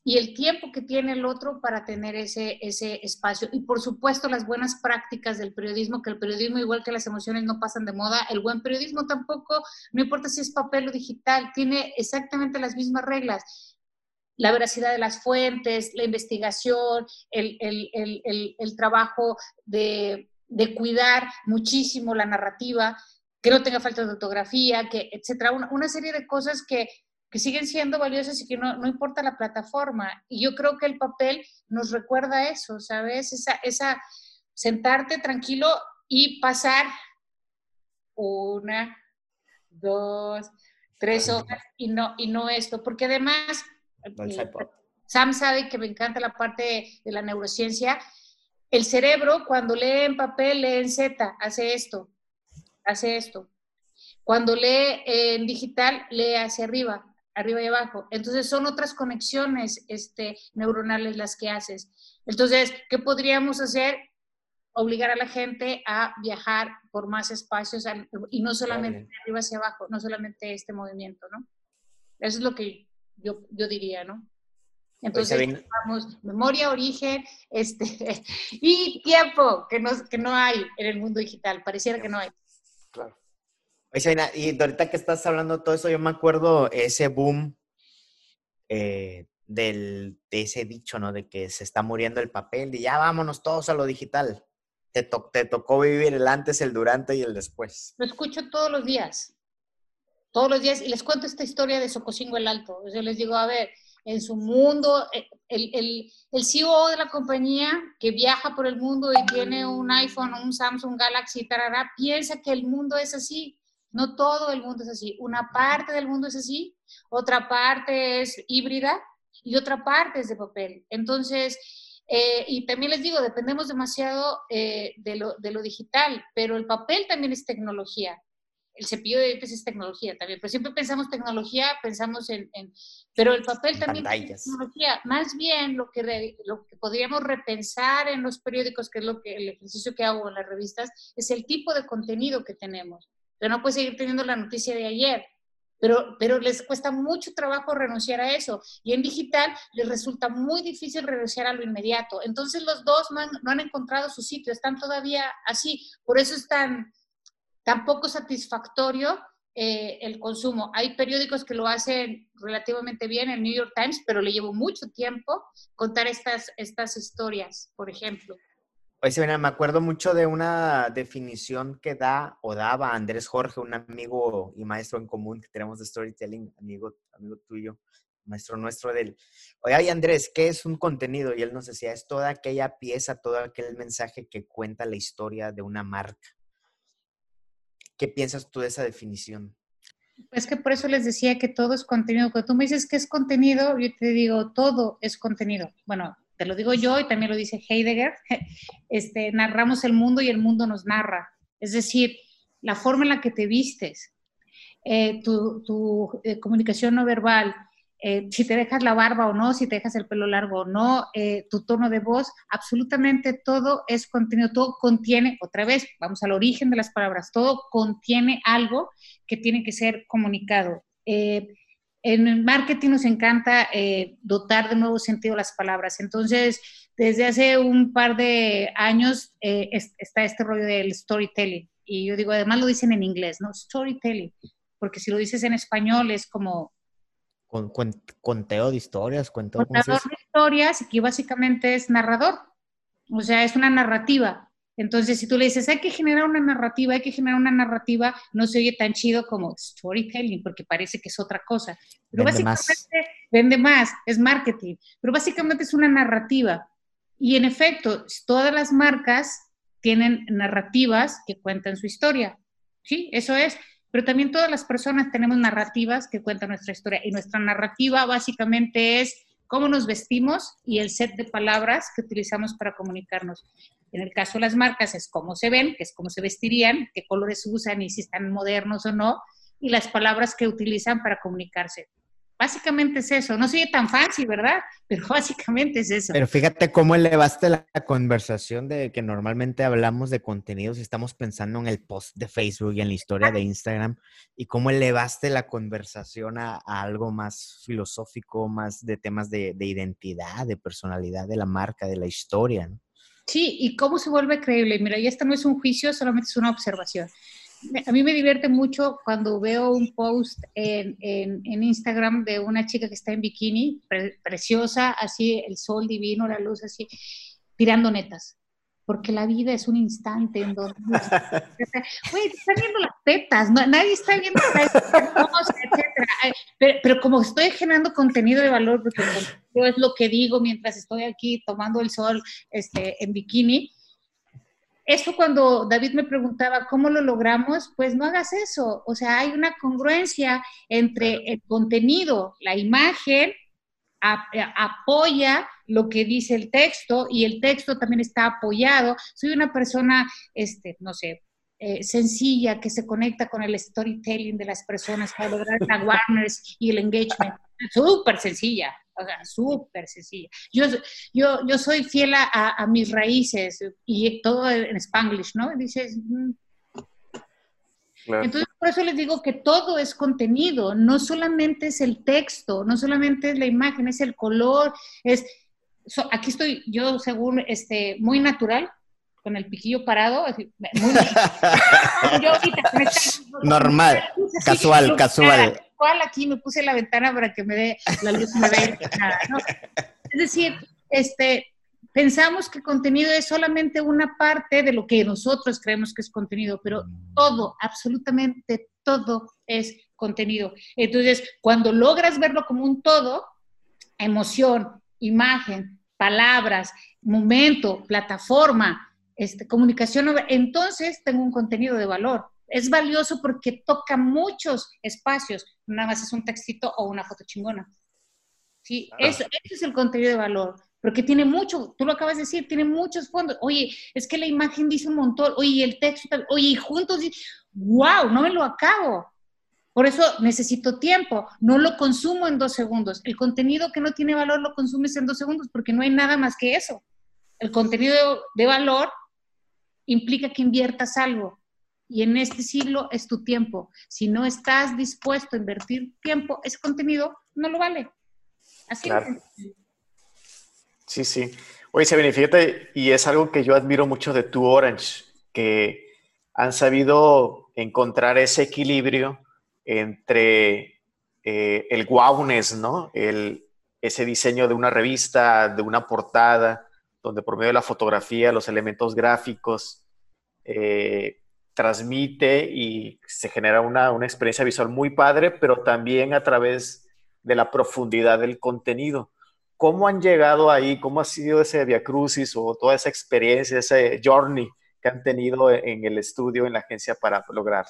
y el tiempo que tiene el otro para tener ese, ese espacio. Y por supuesto las buenas prácticas del periodismo, que el periodismo igual que las emociones no pasan de moda, el buen periodismo tampoco, no importa si es papel o digital, tiene exactamente las mismas reglas. La veracidad de las fuentes, la investigación, el, el, el, trabajo de, de, cuidar muchísimo la narrativa, que no tenga falta de ortografía, que, etcétera. Una serie de cosas que, que siguen siendo valiosas y que no, no, importa la plataforma. Y yo creo que el papel nos recuerda eso, ¿sabes? Esa, esa sentarte tranquilo y pasar una, dos, tres horas y no, y no esto, porque además eh, Sam sabe que me encanta la parte de la neurociencia. El cerebro cuando lee en papel, lee en Z, hace esto, hace esto. Cuando lee en digital, lee hacia arriba arriba y abajo. Entonces son otras conexiones este, neuronales las que haces. Entonces, ¿qué podríamos hacer? Obligar a la gente a viajar por más espacios y no solamente de arriba hacia abajo, no solamente este movimiento, ¿no? Eso es lo que yo, yo diría, ¿no? Entonces, vamos, memoria, origen, este, y tiempo, que no, que no hay en el mundo digital, pareciera que no hay. Oye, y ahorita que estás hablando todo eso, yo me acuerdo ese boom eh, del, de ese dicho, ¿no? De que se está muriendo el papel y ya vámonos todos a lo digital. Te, te tocó vivir el antes, el durante y el después. Lo escucho todos los días. Todos los días. Y les cuento esta historia de Socosingo el Alto. Yo les digo, a ver, en su mundo, eh, el, el, el, CEO de la compañía que viaja por el mundo y tiene un iPhone, un Samsung Galaxy, tarará, piensa que el mundo es así. No todo el mundo es así. Una parte del mundo es así, otra parte es híbrida y otra parte es de papel. Entonces, eh, y también les digo, dependemos demasiado eh, de, lo, de, lo, digital, pero el papel también es tecnología. El cepillo de dientes es tecnología también, pero siempre pensamos tecnología, pensamos en... pero el papel también es tecnología. Más bien lo que, lo que podríamos repensar en los periódicos, que es lo que el ejercicio que hago en las revistas, es el tipo de contenido que tenemos pero no puedes seguir teniendo la noticia de ayer. Pero, pero les cuesta mucho trabajo renunciar a eso. Y en digital les resulta muy difícil renunciar a lo inmediato. Entonces los dos no han, encontrado su sitio, están todavía así. Por eso es tan, tan poco satisfactorio eh, el consumo. Hay periódicos que lo hacen relativamente bien, el New York Times, pero le llevo mucho tiempo contar estas, estas historias, por ejemplo. Oye, me acuerdo mucho de una definición que da o daba Andrés Jorge, un amigo y maestro en común que tenemos de storytelling, amigo, amigo tuyo, maestro nuestro del. Oye, Andrés, ¿qué es un contenido? Y él nos decía, es toda aquella pieza, todo aquel mensaje que cuenta la historia de una marca. ¿Qué piensas tú de esa definición? Es que por eso les decía que todo es contenido. Cuando tú me dices que es contenido, yo te digo, todo es contenido. Bueno, te lo digo yo y también lo dice Heidegger, este, narramos el mundo y el mundo nos narra. Es decir, la forma en la que te vistes, eh, tu, eh, comunicación no verbal, eh, si te dejas la barba o no, si te dejas el pelo largo o no, tu tono de voz, absolutamente todo es contenido, todo contiene, otra vez, vamos al origen de las palabras, todo contiene algo que tiene que ser comunicado. En el marketing nos encanta eh, dotar de nuevo sentido las palabras. Entonces, desde hace un par de años eh, está este rollo del storytelling. Y yo digo, además lo dicen en inglés, ¿no? Storytelling. Porque si lo dices en español es como... Con, conteo de historias, cuento... Contador de historias, que básicamente es narrador. O sea, es una narrativa. Entonces, si tú le dices, hay que generar una narrativa, hay que generar una narrativa, no se oye tan chido como storytelling, porque parece que es otra cosa. Pero vende básicamente más. vende más, es marketing, pero básicamente es una narrativa. Y en efecto, todas las marcas tienen narrativas que cuentan su historia. Sí, eso es. Pero también todas las personas tenemos narrativas que cuentan nuestra historia. Y nuestra narrativa básicamente es cómo nos vestimos y el set de palabras que utilizamos para comunicarnos. En el caso de las marcas es cómo se ven, que es cómo se vestirían, qué colores usan y si están modernos o no, y las palabras que utilizan para comunicarse. Básicamente es eso. No soy tan fácil, ¿verdad? Pero básicamente es eso. Pero fíjate cómo elevaste la conversación de que normalmente hablamos de contenidos y estamos pensando en el post de Facebook y en la historia de Instagram y cómo elevaste la conversación a, algo más filosófico, más de temas de, de, identidad, de personalidad de la marca, de la historia. ¿no? Sí, y cómo se vuelve creíble. Mira, ya esto no es un juicio, solamente es una observación a mí me divierte mucho cuando veo un post en, en, Instagram de una chica que está en bikini, preciosa, así el sol divino, la luz así, tirando netas. Porque la vida es un instante en donde... Güey, están viendo las tetas, nadie está viendo las tetas, etc. Pero, pero, como estoy generando contenido de valor, porque yo es lo que digo mientras estoy aquí tomando el sol este, en bikini, eso cuando David me preguntaba cómo lo logramos, pues no hagas eso. O sea, hay una congruencia entre el contenido, la imagen, apoya lo que dice el texto y el texto también está apoyado. Soy una persona, este, no sé, eh, sencilla que se conecta con el storytelling de las personas para lograr la awareness y el engagement. Súper sencilla o sea, súper sencilla. Yo, yo, yo soy fiel a, mis raíces y todo en spanglish, ¿no? Dices... Mm. Entonces, por eso les digo que todo es contenido, no solamente es el texto, no solamente es la imagen, es el color, es... aquí estoy yo, según, este, muy natural, con el piquillo parado, muy, yo Normal, casual, casual aquí me puse la ventana para que me dé la luz me ¿no? Es decir, este, pensamos que contenido es solamente una parte de lo que nosotros creemos que es contenido, pero todo, absolutamente todo es contenido. Entonces, cuando logras verlo como un todo, emoción, imagen, palabras, momento, plataforma, este, comunicación, entonces tengo un contenido de valor es valioso porque toca muchos espacios, nada más es un textito o una foto chingona. Sí, eso, es el contenido de valor, porque tiene mucho, tú lo acabas de decir, tiene muchos fondos. Oye, es que la imagen dice un montón, oye, el texto, oye, juntos, wow, no me lo acabo. Por eso necesito tiempo, no lo consumo en dos segundos. El contenido que no tiene valor lo consumes en dos segundos porque no hay nada más que eso. El contenido de valor implica que inviertas algo, y en este siglo es tu tiempo. Si no estás dispuesto a invertir tiempo, ese contenido no lo vale. Así es. Sí, sí. Oye, Sabine, fíjate, y es algo que yo admiro mucho de tu Orange, que han sabido encontrar ese equilibrio entre eh, el wowness, ¿no? El, ese diseño de una revista, de una portada, donde por medio de la fotografía, los elementos gráficos, eh, transmite y se genera una, experiencia visual muy padre, pero también a través de la profundidad del contenido. ¿Cómo han llegado ahí? ¿Cómo ha sido ese Via Crucis o toda esa experiencia, ese journey que han tenido en el estudio, en la agencia para lograrlo?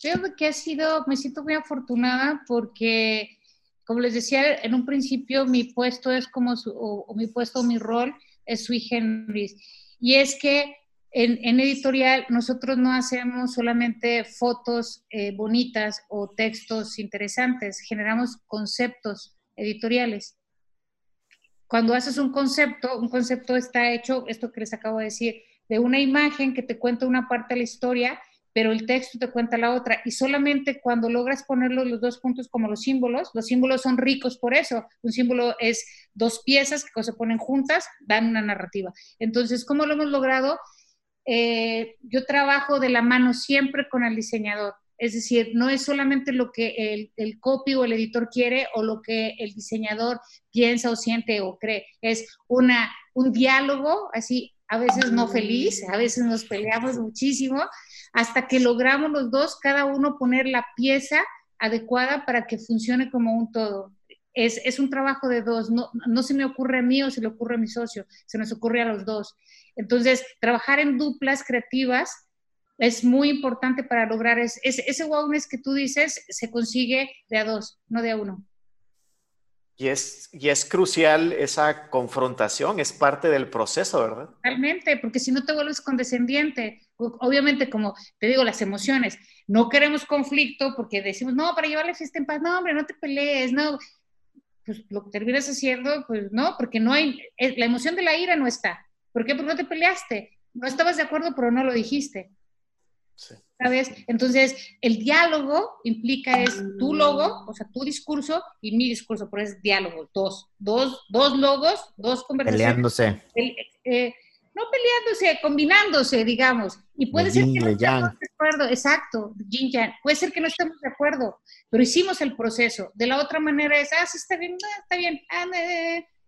Creo que ha sido, me siento muy afortunada porque, como les decía en un principio, mi puesto es como, o, mi puesto, mi rol es sui generis. Y es que en, editorial nosotros no hacemos solamente fotos eh, bonitas o textos interesantes, generamos conceptos editoriales. Cuando haces un concepto, un concepto está hecho, esto que les acabo de decir, de una imagen que te cuenta una parte de la historia, pero el texto te cuenta la otra. Y solamente cuando logras ponerlos los dos puntos como los símbolos, los símbolos son ricos por eso. Un símbolo es dos piezas que se ponen juntas, dan una narrativa. Entonces, ¿cómo lo hemos logrado? Eh, yo trabajo de la mano siempre con el diseñador. Es decir, no es solamente lo que el, el, copy o el editor quiere o lo que el diseñador piensa o siente o cree. Es una, un diálogo así, a veces no feliz, a veces nos peleamos muchísimo, hasta que logramos los dos, cada uno poner la pieza adecuada para que funcione como un todo. Es, es un trabajo de dos, no, no se me ocurre a mí o se le ocurre a mi socio, se nos ocurre a los dos. Entonces, trabajar en duplas creativas es muy importante para lograr ese, ese wowness que tú dices, se consigue de a dos, no de a uno. Y es, y es crucial esa confrontación, es parte del proceso, ¿verdad? Totalmente, porque si no te vuelves condescendiente, obviamente, como te digo, las emociones, no queremos conflicto porque decimos, no, para llevar la fiesta en paz, no, hombre, no te pelees, no. Pues lo que terminas haciendo, pues no, porque no hay, eh, la emoción de la ira no está. ¿Por qué? Porque no te peleaste. No estabas de acuerdo, pero no lo dijiste. ¿Sabes? Entonces, el diálogo implica es tu logo, o sea, tu discurso y mi discurso, pero es diálogo, dos, dos, dos logos, dos conversaciones. Peleándose. Eh, no peleándose, combinándose, digamos. Y puede ser que no estemos de acuerdo, exacto, Jin puede ser que no estemos de acuerdo, pero hicimos el proceso. De la otra manera es, ah, sí, está bien, está bien, ah,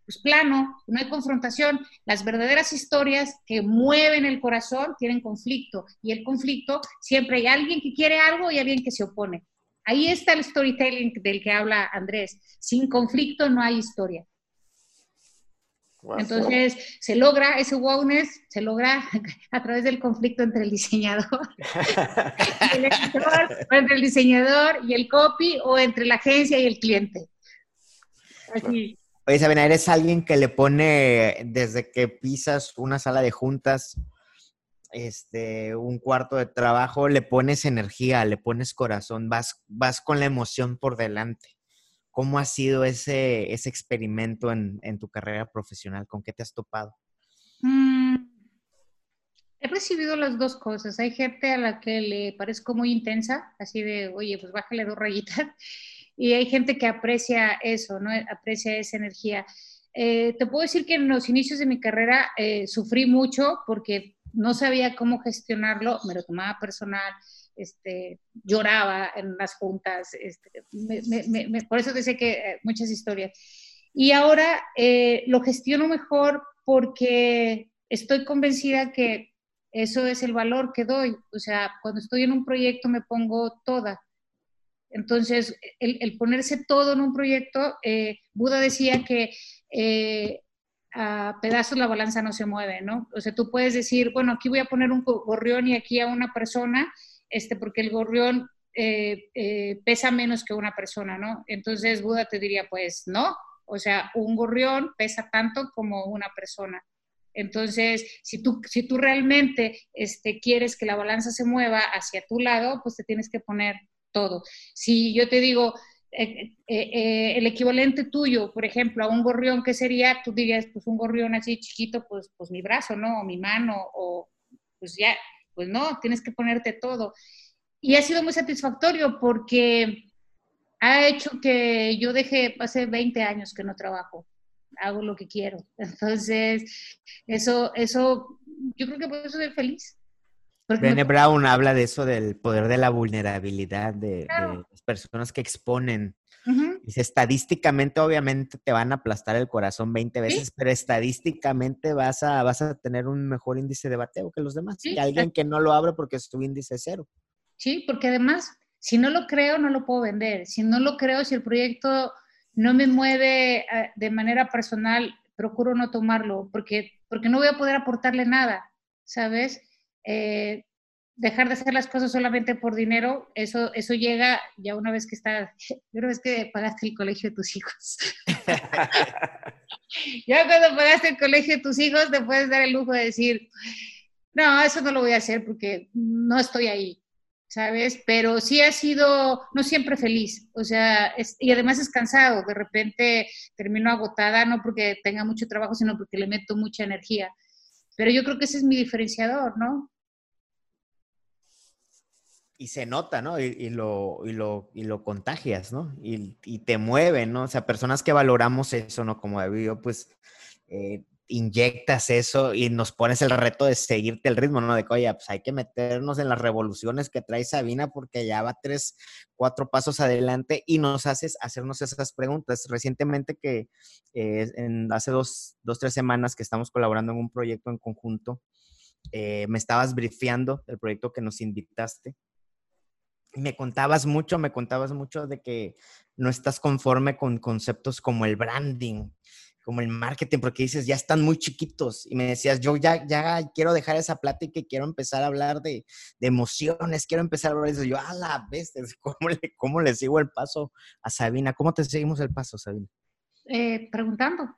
pues plano, no hay confrontación. Las verdaderas historias que mueven el corazón tienen conflicto y el conflicto siempre hay alguien que quiere algo y alguien que se opone. Ahí está el storytelling del que habla Andrés. Sin conflicto no hay historia. Entonces, se logra ese wowness, se logra a través del conflicto entre el diseñador, el editor, o entre el diseñador y el copy, o entre la agencia y el cliente. Así. Oye, Sabina, eres alguien que le pone, desde que pisas una sala de juntas, este, un cuarto de trabajo, le pones energía, le pones corazón, vas, vas con la emoción por delante. ¿Cómo ha sido ese, ese experimento en, en, tu carrera profesional? ¿Con qué te has topado? Mm, he recibido las dos cosas. Hay gente a la que le parezco muy intensa, así de, oye, pues bájale dos rayitas. Y hay gente que aprecia eso, ¿no? Aprecia esa energía. Eh, te puedo decir que en los inicios de mi carrera eh, sufrí mucho porque no sabía cómo gestionarlo, me lo tomaba personal, este, lloraba en las juntas, este, por eso decía que eh, muchas historias. Y ahora eh, lo gestiono mejor porque estoy convencida que eso es el valor que doy. O sea, cuando estoy en un proyecto me pongo toda. Entonces, el, ponerse todo en un proyecto, eh, Buda decía que a pedazos la balanza no se mueve, ¿no? O sea, tú puedes decir, bueno, aquí voy a poner un gorrión y aquí a una persona, este, porque el gorrión eh, eh, pesa menos que una persona, ¿no? Entonces Buda te diría, pues no, o sea, un gorrión pesa tanto como una persona. Entonces, si tú, si tú realmente este, quieres que la balanza se mueva hacia tu lado, pues te tienes que poner todo. Si yo te digo, eh, el equivalente tuyo, por ejemplo, a un gorrión, ¿qué sería? Tú dirías, pues un gorrión así chiquito, pues, pues mi brazo, ¿no? O mi mano, o pues ya, pues no, tienes que ponerte todo. Y ha sido muy satisfactorio porque ha hecho que yo deje, hace 20 años que no trabajo, hago lo que quiero. Entonces, eso, eso, yo creo que por eso soy feliz. Brené Brown habla de eso, del poder de la vulnerabilidad de, de las personas que exponen Dice, estadísticamente, obviamente, te van a aplastar el corazón 20 veces, pero estadísticamente vas a, vas a tener un mejor índice de bateo que los demás. y alguien que no lo abre porque es tu índice cero. Sí, porque además, si no lo creo, no lo puedo vender. Si no lo creo, si el proyecto no me mueve eh, de manera personal, procuro no tomarlo, porque, porque no voy a poder aportarle nada, ¿sabes? Eh, dejar de hacer las cosas solamente por dinero, eso, eso llega ya una vez que está, una vez que pagaste el colegio de tus hijos. ya cuando pagaste el colegio de tus hijos te puedes dar el lujo de decir, no, eso no lo voy a hacer porque no estoy ahí, ¿sabes? Pero sí ha sido, no siempre feliz, o sea, y además es cansado, de repente termino agotada, no porque tenga mucho trabajo, sino porque le meto mucha energía. Pero yo creo que ese es mi diferenciador, ¿no? Y se nota, ¿no? Y, lo, y, lo, y lo contagias, ¿no? Y, y, te mueve, ¿no? O sea, personas que valoramos eso, ¿no? Como yo, pues, eh, inyectas eso y nos pones el reto de seguirte el ritmo, ¿no? De que, oye, pues hay que meternos en las revoluciones que trae Sabina porque ya va tres, cuatro pasos adelante y nos haces hacernos esas preguntas. Recientemente que eh, en, hace dos, dos, tres semanas que estamos colaborando en un proyecto en conjunto, eh, me estabas brifeando el proyecto que nos invitaste me contabas mucho, me contabas mucho de que no estás conforme con conceptos como el branding, como el marketing, porque dices, ya están muy chiquitos. Y me decías, yo ya, ya quiero dejar esa plática y quiero empezar a hablar de, emociones, quiero empezar a hablar de eso. Yo, a la vez, ¿cómo le, ¿cómo le sigo el paso a Sabina? ¿Cómo te seguimos el paso, Sabina? Eh, preguntando.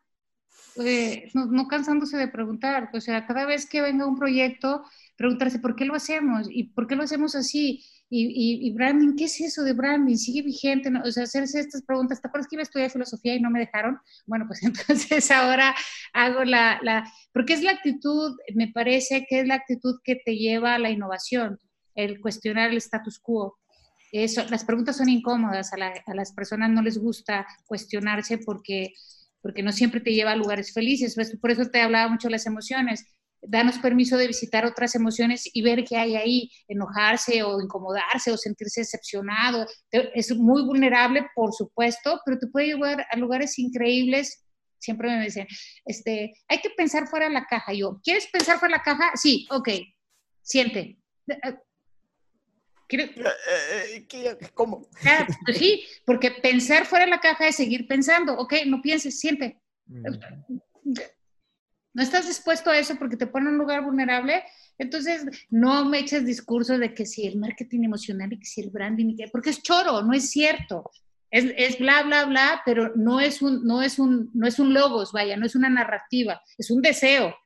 Eh, no, cansándose de preguntar. O sea, cada vez que venga un proyecto, preguntarse por qué lo hacemos y por qué lo hacemos así. Y, y, branding, ¿qué es eso de branding? ¿Sigue vigente? O sea, hacerse estas preguntas. ¿Te acuerdas que iba a estudiar filosofía y no me dejaron? Bueno, pues entonces ahora hago la, la, porque es la actitud, me parece que es la actitud que te lleva a la innovación, el cuestionar el status quo. Eso, las preguntas son incómodas, a las personas no les gusta cuestionarse porque, porque no siempre te lleva a lugares felices. Por eso te hablaba mucho de las emociones danos permiso de visitar otras emociones y ver qué hay ahí, enojarse o incomodarse o sentirse decepcionado. Es muy vulnerable, por supuesto, pero te puede llevar a lugares increíbles. Siempre me dicen, este, hay que pensar fuera de la caja. Yo, ¿quieres pensar fuera de la caja? Sí, ok, siente. Eh, eh, eh, ¿Cómo? Pues sí, porque pensar fuera de la caja es seguir pensando. Ok, no pienses, siente. Mm no estás dispuesto a eso porque te pone en un lugar vulnerable, entonces no me eches discursos de que si el marketing emocional y que si el branding, porque es choro, no es cierto. Es, es, bla, bla, bla, pero no es, un, no, es un, no es un logos, vaya, no es una narrativa, es un deseo,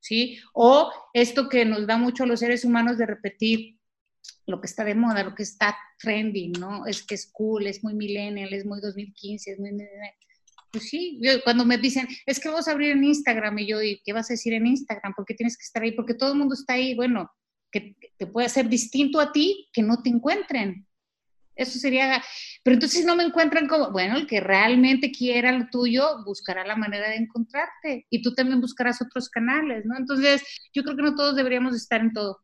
¿sí? O esto que nos da mucho a los seres humanos de repetir lo que está de moda, lo que está trending, ¿no? Es que es cool, es muy millennial, es muy 2015, es muy pues sí, cuando me dicen, es que vamos a abrir en Instagram, y yo, ¿y qué vas a decir en Instagram? ¿Por qué tienes que estar ahí? Porque todo el mundo está ahí, bueno, que te puede hacer distinto a ti, que no te encuentren. Eso sería, pero entonces no me encuentran como, bueno, el que realmente quiera lo tuyo buscará la manera de encontrarte y tú también buscarás otros canales, ¿no? Entonces, yo creo que no todos deberíamos estar en todo.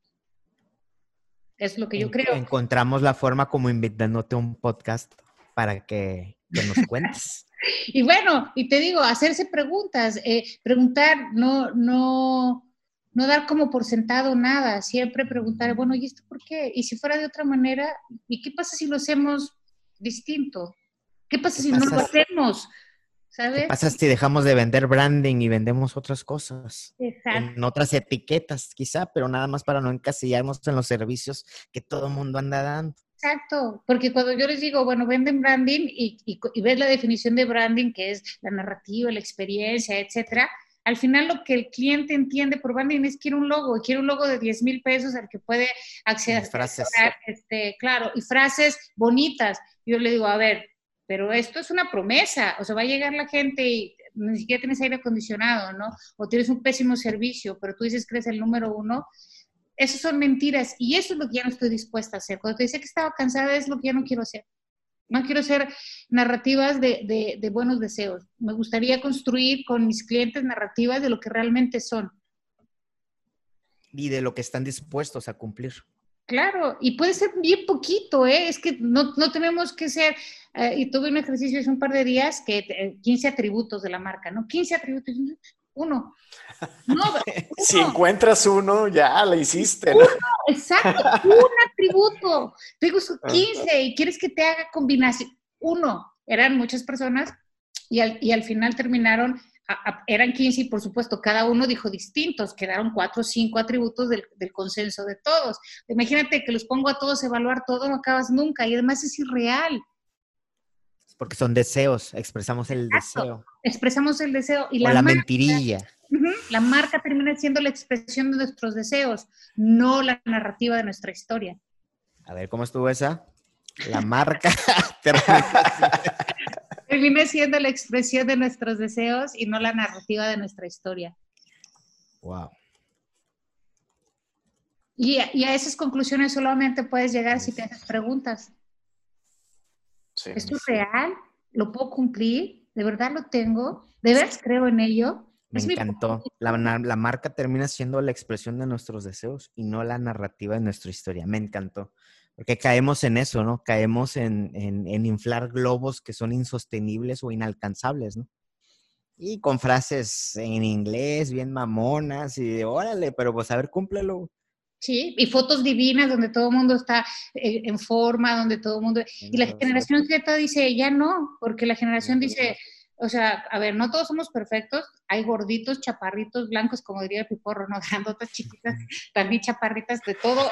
Es lo que yo creo. Encontramos la forma como invitándote a un podcast para que, que nos cuentes. Y bueno, y te digo, hacerse preguntas, eh, preguntar, no, no, no dar como por sentado nada, siempre preguntar, bueno, ¿y esto por qué? Y si fuera de otra manera, ¿y qué pasa si lo hacemos distinto? ¿Qué pasa si no lo hacemos? ¿Sabes? ¿Qué pasa si dejamos de vender branding y vendemos otras cosas? Exacto. En otras etiquetas, quizá, pero nada más para no encasillarnos en los servicios que todo el mundo anda dando. Exacto, porque cuando yo les digo, bueno, venden branding y, y, ves la definición de branding, que es la narrativa, la experiencia, etcétera, al final lo que el cliente entiende por branding es quiere un logo, quiere un logo de 10 mil pesos al que puede acceder. Frases. Este, claro, y frases bonitas. Yo le digo, a ver, pero esto es una promesa, o sea, va a llegar la gente y ni siquiera tienes aire acondicionado, ¿no? O tienes un pésimo servicio, pero tú dices que eres el número uno esas son mentiras y eso es lo que ya no estoy dispuesta a hacer. Cuando te decía que estaba cansada es lo que ya no quiero hacer. No quiero hacer narrativas de, de, buenos deseos. Me gustaría construir con mis clientes narrativas de lo que realmente son. Y de lo que están dispuestos a cumplir. Claro, y puede ser bien poquito, ¿eh? Es que no, no tenemos que ser, eh, y tuve un ejercicio hace un par de días que 15 eh, atributos de la marca, ¿no? 15 atributos uno. No, si encuentras uno, ya la hiciste. ¿no? exacto, un atributo. Tengo 15 y quieres que te haga combinación. Uno, eran muchas personas y al, y al final terminaron, eran 15 y por supuesto cada uno dijo distintos, quedaron cuatro o cinco atributos del, del, consenso de todos. Imagínate que los pongo a todos a evaluar todo, no acabas nunca y además es irreal. Porque son deseos, expresamos el deseo. Expresamos el deseo. Y la, la mentirilla. la marca termina siendo la expresión de nuestros deseos, no la narrativa de nuestra historia. A ver, ¿cómo estuvo esa? La marca termina siendo la expresión de nuestros deseos y no la narrativa de nuestra historia. Wow. Y, y a esas conclusiones solamente puedes llegar si te haces preguntas. ¿Esto es real? ¿Lo puedo cumplir? ¿De verdad lo tengo? ¿De verdad creo en ello? Me encantó. La, marca termina siendo la expresión de nuestros deseos y no la narrativa de nuestra historia. Me encantó. Porque caemos en eso, ¿no? Caemos en, en, inflar globos que son insostenibles o inalcanzables, ¿no? Y con frases en inglés bien mamonas y de órale, pero pues a ver, cúmplelo. Sí, y fotos divinas donde todo el mundo está eh, en forma, donde todo el mundo... Y la generación Z dice, ya no, porque la generación dice, o sea, a ver, no todos somos perfectos, hay gorditos, chaparritos, blancos, como diría el piporro, ¿no? Grandotas, chiquitas, también chaparritas, de todo.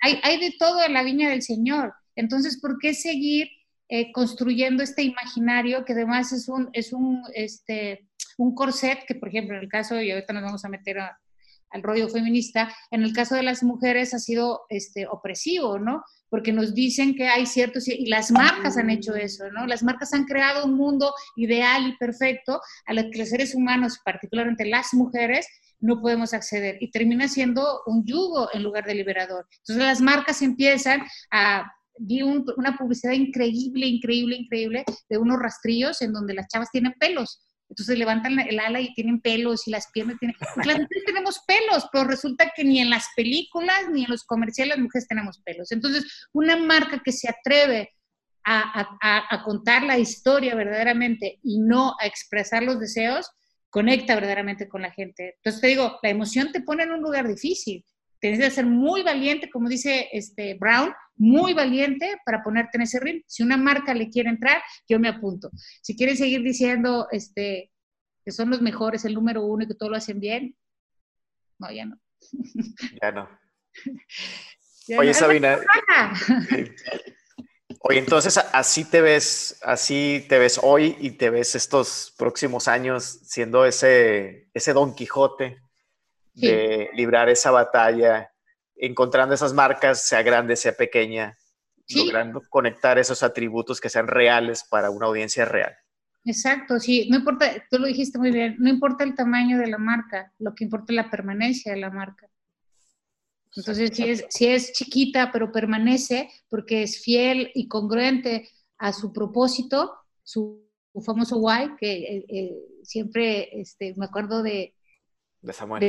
Hay, hay de todo en la viña del Señor. Entonces, ¿por qué seguir eh, construyendo este imaginario que además es un, es un, este, un corset que, por ejemplo, en el caso, y ahorita nos vamos a meter al rollo feminista, en el caso de las mujeres ha sido este, opresivo, ¿no? Porque nos dicen que hay ciertos, y las marcas han hecho eso, ¿no? Las marcas han creado un mundo ideal y perfecto a lo que los seres humanos, particularmente las mujeres, no podemos acceder y termina siendo un yugo en lugar de liberador. Entonces las marcas empiezan a vi una publicidad increíble, increíble, increíble de unos rastrillos en donde las chavas tienen pelos. Entonces levantan el ala y tienen pelos y las piernas tienen... Porque las mujeres tenemos pelos, pero resulta que ni en las películas ni en los comerciales las mujeres tenemos pelos. Entonces, una marca que se atreve a, a, a contar la historia verdaderamente y no a expresar los deseos, conecta verdaderamente con la gente. Entonces te digo, la emoción te pone en un lugar difícil. Tienes que ser muy valiente, como dice este Brown, muy valiente para ponerte en ese ring. Si una marca le quiere entrar, yo me apunto. Si quieren seguir diciendo este, que son los mejores, el número uno y que todo lo hacen bien, no, ya no. Ya no. Oye, Sabina. Oye, entonces así te ves, así te ves hoy y te ves estos próximos años siendo ese, ese Don Quijote de librar esa batalla, encontrando esas marcas, sea grande, sea pequeña, logrando conectar esos atributos que sean reales para una audiencia real. Exacto, sí, no importa, tú lo dijiste muy bien, no importa el tamaño de la marca, lo que importa es la permanencia de la marca. Entonces, si es, si es chiquita, pero permanece porque es fiel y congruente a su propósito, su, famoso why, que eh, eh, siempre este, me acuerdo de, de Samuel.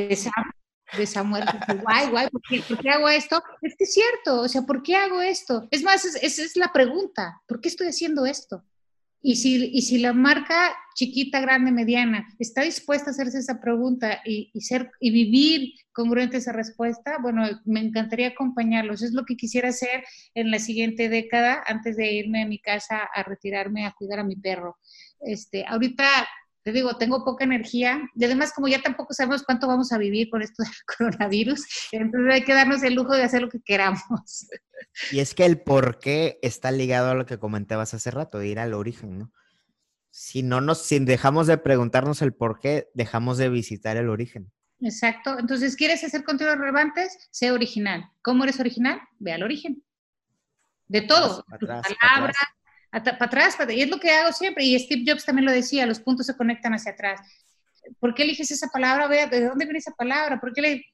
De, Samuel. Guay, guay, ¿por qué, hago esto? Es que es cierto, o sea, ¿por qué hago esto? Es más, esa es, la pregunta, ¿por qué estoy haciendo esto? Y si, y si la marca chiquita, grande, mediana está dispuesta a hacerse esa pregunta y, y, ser, y vivir congruente esa respuesta, bueno, me encantaría acompañarlos. Es lo que quisiera hacer en la siguiente década antes de irme a mi casa a retirarme a cuidar a mi perro. Este, ahorita te digo, tengo poca energía y además como ya tampoco sabemos cuánto vamos a vivir con esto del coronavirus, entonces hay que darnos el lujo de hacer lo que queramos. Y es que el por qué está ligado a lo que comentabas hace rato, de ir al origen, ¿no? Si no nos, si dejamos de preguntarnos el por qué, dejamos de visitar el origen. Exacto. Entonces, ¿quieres hacer contenidos relevantes? Sé original. ¿Cómo eres original? Ve al origen. De todo. Tus palabras, para atrás, y es lo que hago siempre, y Steve Jobs también lo decía, los puntos se conectan hacia atrás. ¿Por qué eliges esa palabra? Vea, ¿de dónde viene esa palabra? ¿Por qué le,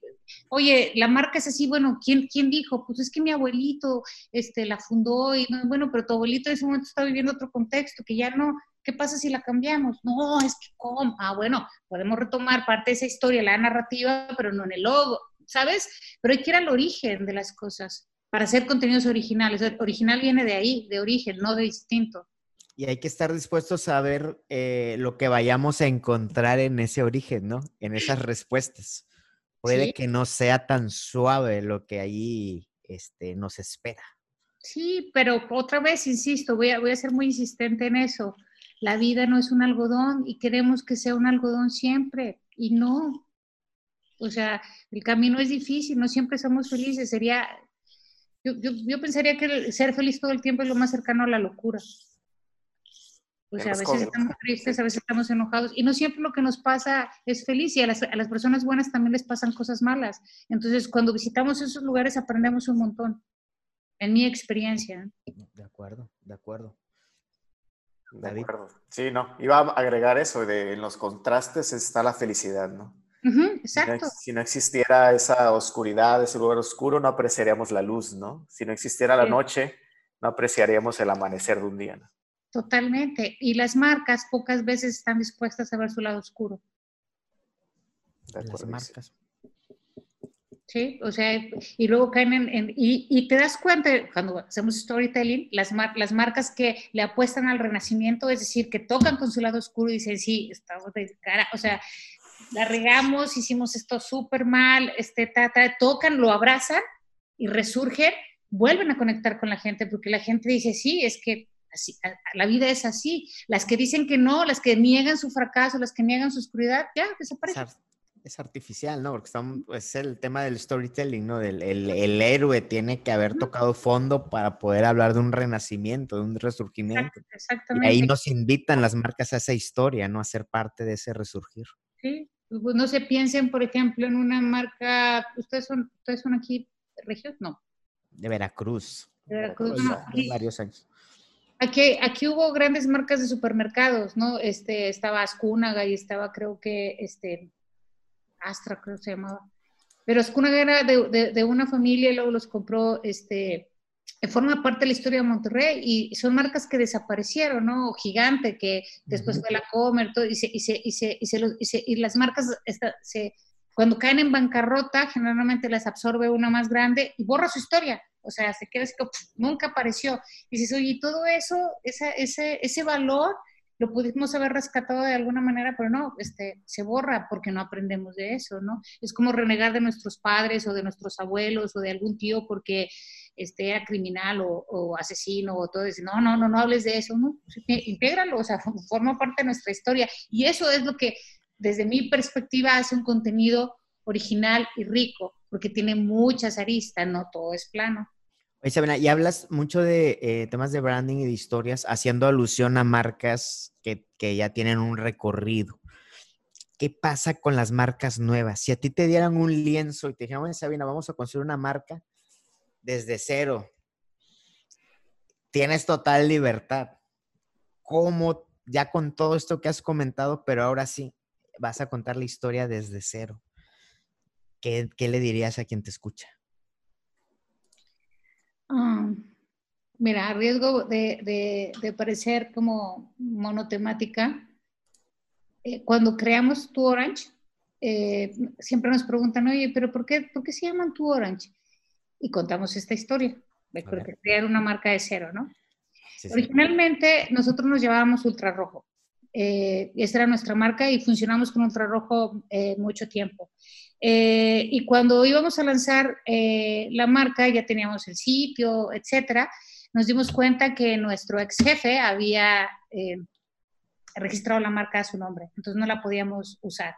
oye, la marca es así, bueno, ¿quién, ¿quién dijo? Pues es que mi abuelito este, la fundó y, bueno, pero tu abuelito en ese momento está viviendo otro contexto, que ya no, ¿qué pasa si la cambiamos? No, es que, ¿cómo? Ah, bueno, podemos retomar parte de esa historia, la narrativa, pero no en el logo, ¿sabes? Pero hay que ir al origen de las cosas para hacer contenidos originales. Original viene de ahí, de origen, no de distinto. Y hay que estar dispuestos a ver eh, lo que vayamos a encontrar en ese origen, ¿no? En esas respuestas. Puede que no sea tan suave lo que ahí este, nos espera. Sí, pero otra vez, insisto, voy a, voy a ser muy insistente en eso. La vida no es un algodón y queremos que sea un algodón siempre. Y no. O sea, el camino es difícil, no siempre somos felices. Sería, yo, yo, yo, pensaría que ser feliz todo el tiempo es lo más cercano a la locura. O sea, a veces estamos tristes, a veces estamos enojados y no siempre lo que nos pasa es feliz y a las, a las personas buenas también les pasan cosas malas. Entonces, cuando visitamos esos lugares aprendemos un montón, en mi experiencia. De acuerdo, de acuerdo. De acuerdo. Sí, no, iba a agregar eso, de en los contrastes está la felicidad, ¿no? Exacto. Si no, existiera esa oscuridad, ese lugar oscuro, no apreciaríamos la luz, ¿no? Si no existiera la noche, no apreciaríamos el amanecer de un día, ¿no? Totalmente. Y las marcas pocas veces están dispuestas a ver su lado oscuro. las marcas. Sí, o sea, y luego caen en, y, y, te das cuenta cuando hacemos storytelling, las, las marcas que le apuestan al renacimiento, es decir, que tocan con su lado oscuro y dicen, sí, estamos de cara, o sea, la regamos, hicimos esto súper mal, este, ta, tocan, lo abrazan y resurgen, vuelven a conectar con la gente, porque la gente dice, sí, es que así, la vida es así. Las que dicen que no, las que niegan su fracaso, las que niegan su oscuridad, ya desaparecen. es artificial, ¿no? Porque estamos, es el tema del storytelling, ¿no? Del, el, héroe tiene que haber tocado fondo para poder hablar de un renacimiento, de un resurgimiento. Exactamente. Y ahí nos invitan las marcas a esa historia, ¿no? A ser parte de ese resurgir. Sí, pues no se piensen, por ejemplo, en una marca, ¿ustedes son, ustedes son aquí, regios? No. De Veracruz. De Veracruz, varios años. Aquí, aquí hubo grandes marcas de supermercados, ¿no? Este, estaba Ascúnaga y estaba, creo que, este, Astra, creo que se llamaba. Pero Ascúnaga era de, una familia y luego los compró, este, forma parte de la historia de Monterrey y son marcas que desaparecieron, ¿no? Gigante, que después fue la Comer, todo, y, se, y, se, y, se, y, y, las marcas se, cuando caen en bancarrota, generalmente las absorbe una más grande y borra su historia. O sea, se queda así que nunca apareció. Y dices, oye, todo eso, ese, ese valor lo pudimos haber rescatado de alguna manera, pero no, este, se borra porque no aprendemos de eso, ¿no? Es como renegar de nuestros padres o de nuestros abuelos o de algún tío porque este, era criminal o, asesino o todo eso. No, no, no, no hables de eso, ¿no? Intégralo, o sea, forma parte de nuestra historia. Y eso es lo que, desde mi perspectiva, hace un contenido original y rico, porque tiene muchas aristas, no todo es plano. Oye, Sabina, y hablas mucho de eh, temas de branding y de historias, haciendo alusión a marcas que, ya tienen un recorrido. ¿Qué pasa con las marcas nuevas? Si a ti te dieran un lienzo y te dijeran, oye, Sabina, vamos a construir una marca desde cero, tienes total libertad. ¿Cómo, ya con todo esto que has comentado, pero ahora sí, vas a contar la historia desde cero? ¿Qué, qué le dirías a quien te escucha? Ah, mira, a riesgo de, parecer como monotemática, eh, cuando creamos Tu Orange, eh, siempre nos preguntan, oye, pero por qué, por qué se llaman Tu Orange? Y contamos esta historia de crear una marca de cero, ¿no? Originalmente nosotros nos llamábamos Ultrarrojo. Eh, esa era nuestra marca y funcionamos con Ultrarrojo eh, mucho tiempo. Eh, y cuando íbamos a lanzar eh, la marca, ya teníamos el sitio, etcétera, nos dimos cuenta que nuestro ex jefe había eh, registrado la marca a su nombre, entonces no la podíamos usar.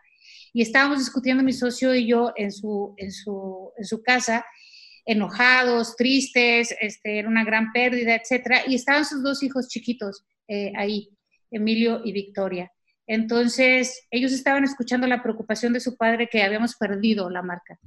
Y estábamos discutiendo mi socio y yo en su, en su, en su casa, enojados, tristes, este, era una gran pérdida, etcétera, y estaban sus dos hijos chiquitos ahí, Emilio y Victoria. Entonces, ellos estaban escuchando la preocupación de su padre que habíamos perdido la marca.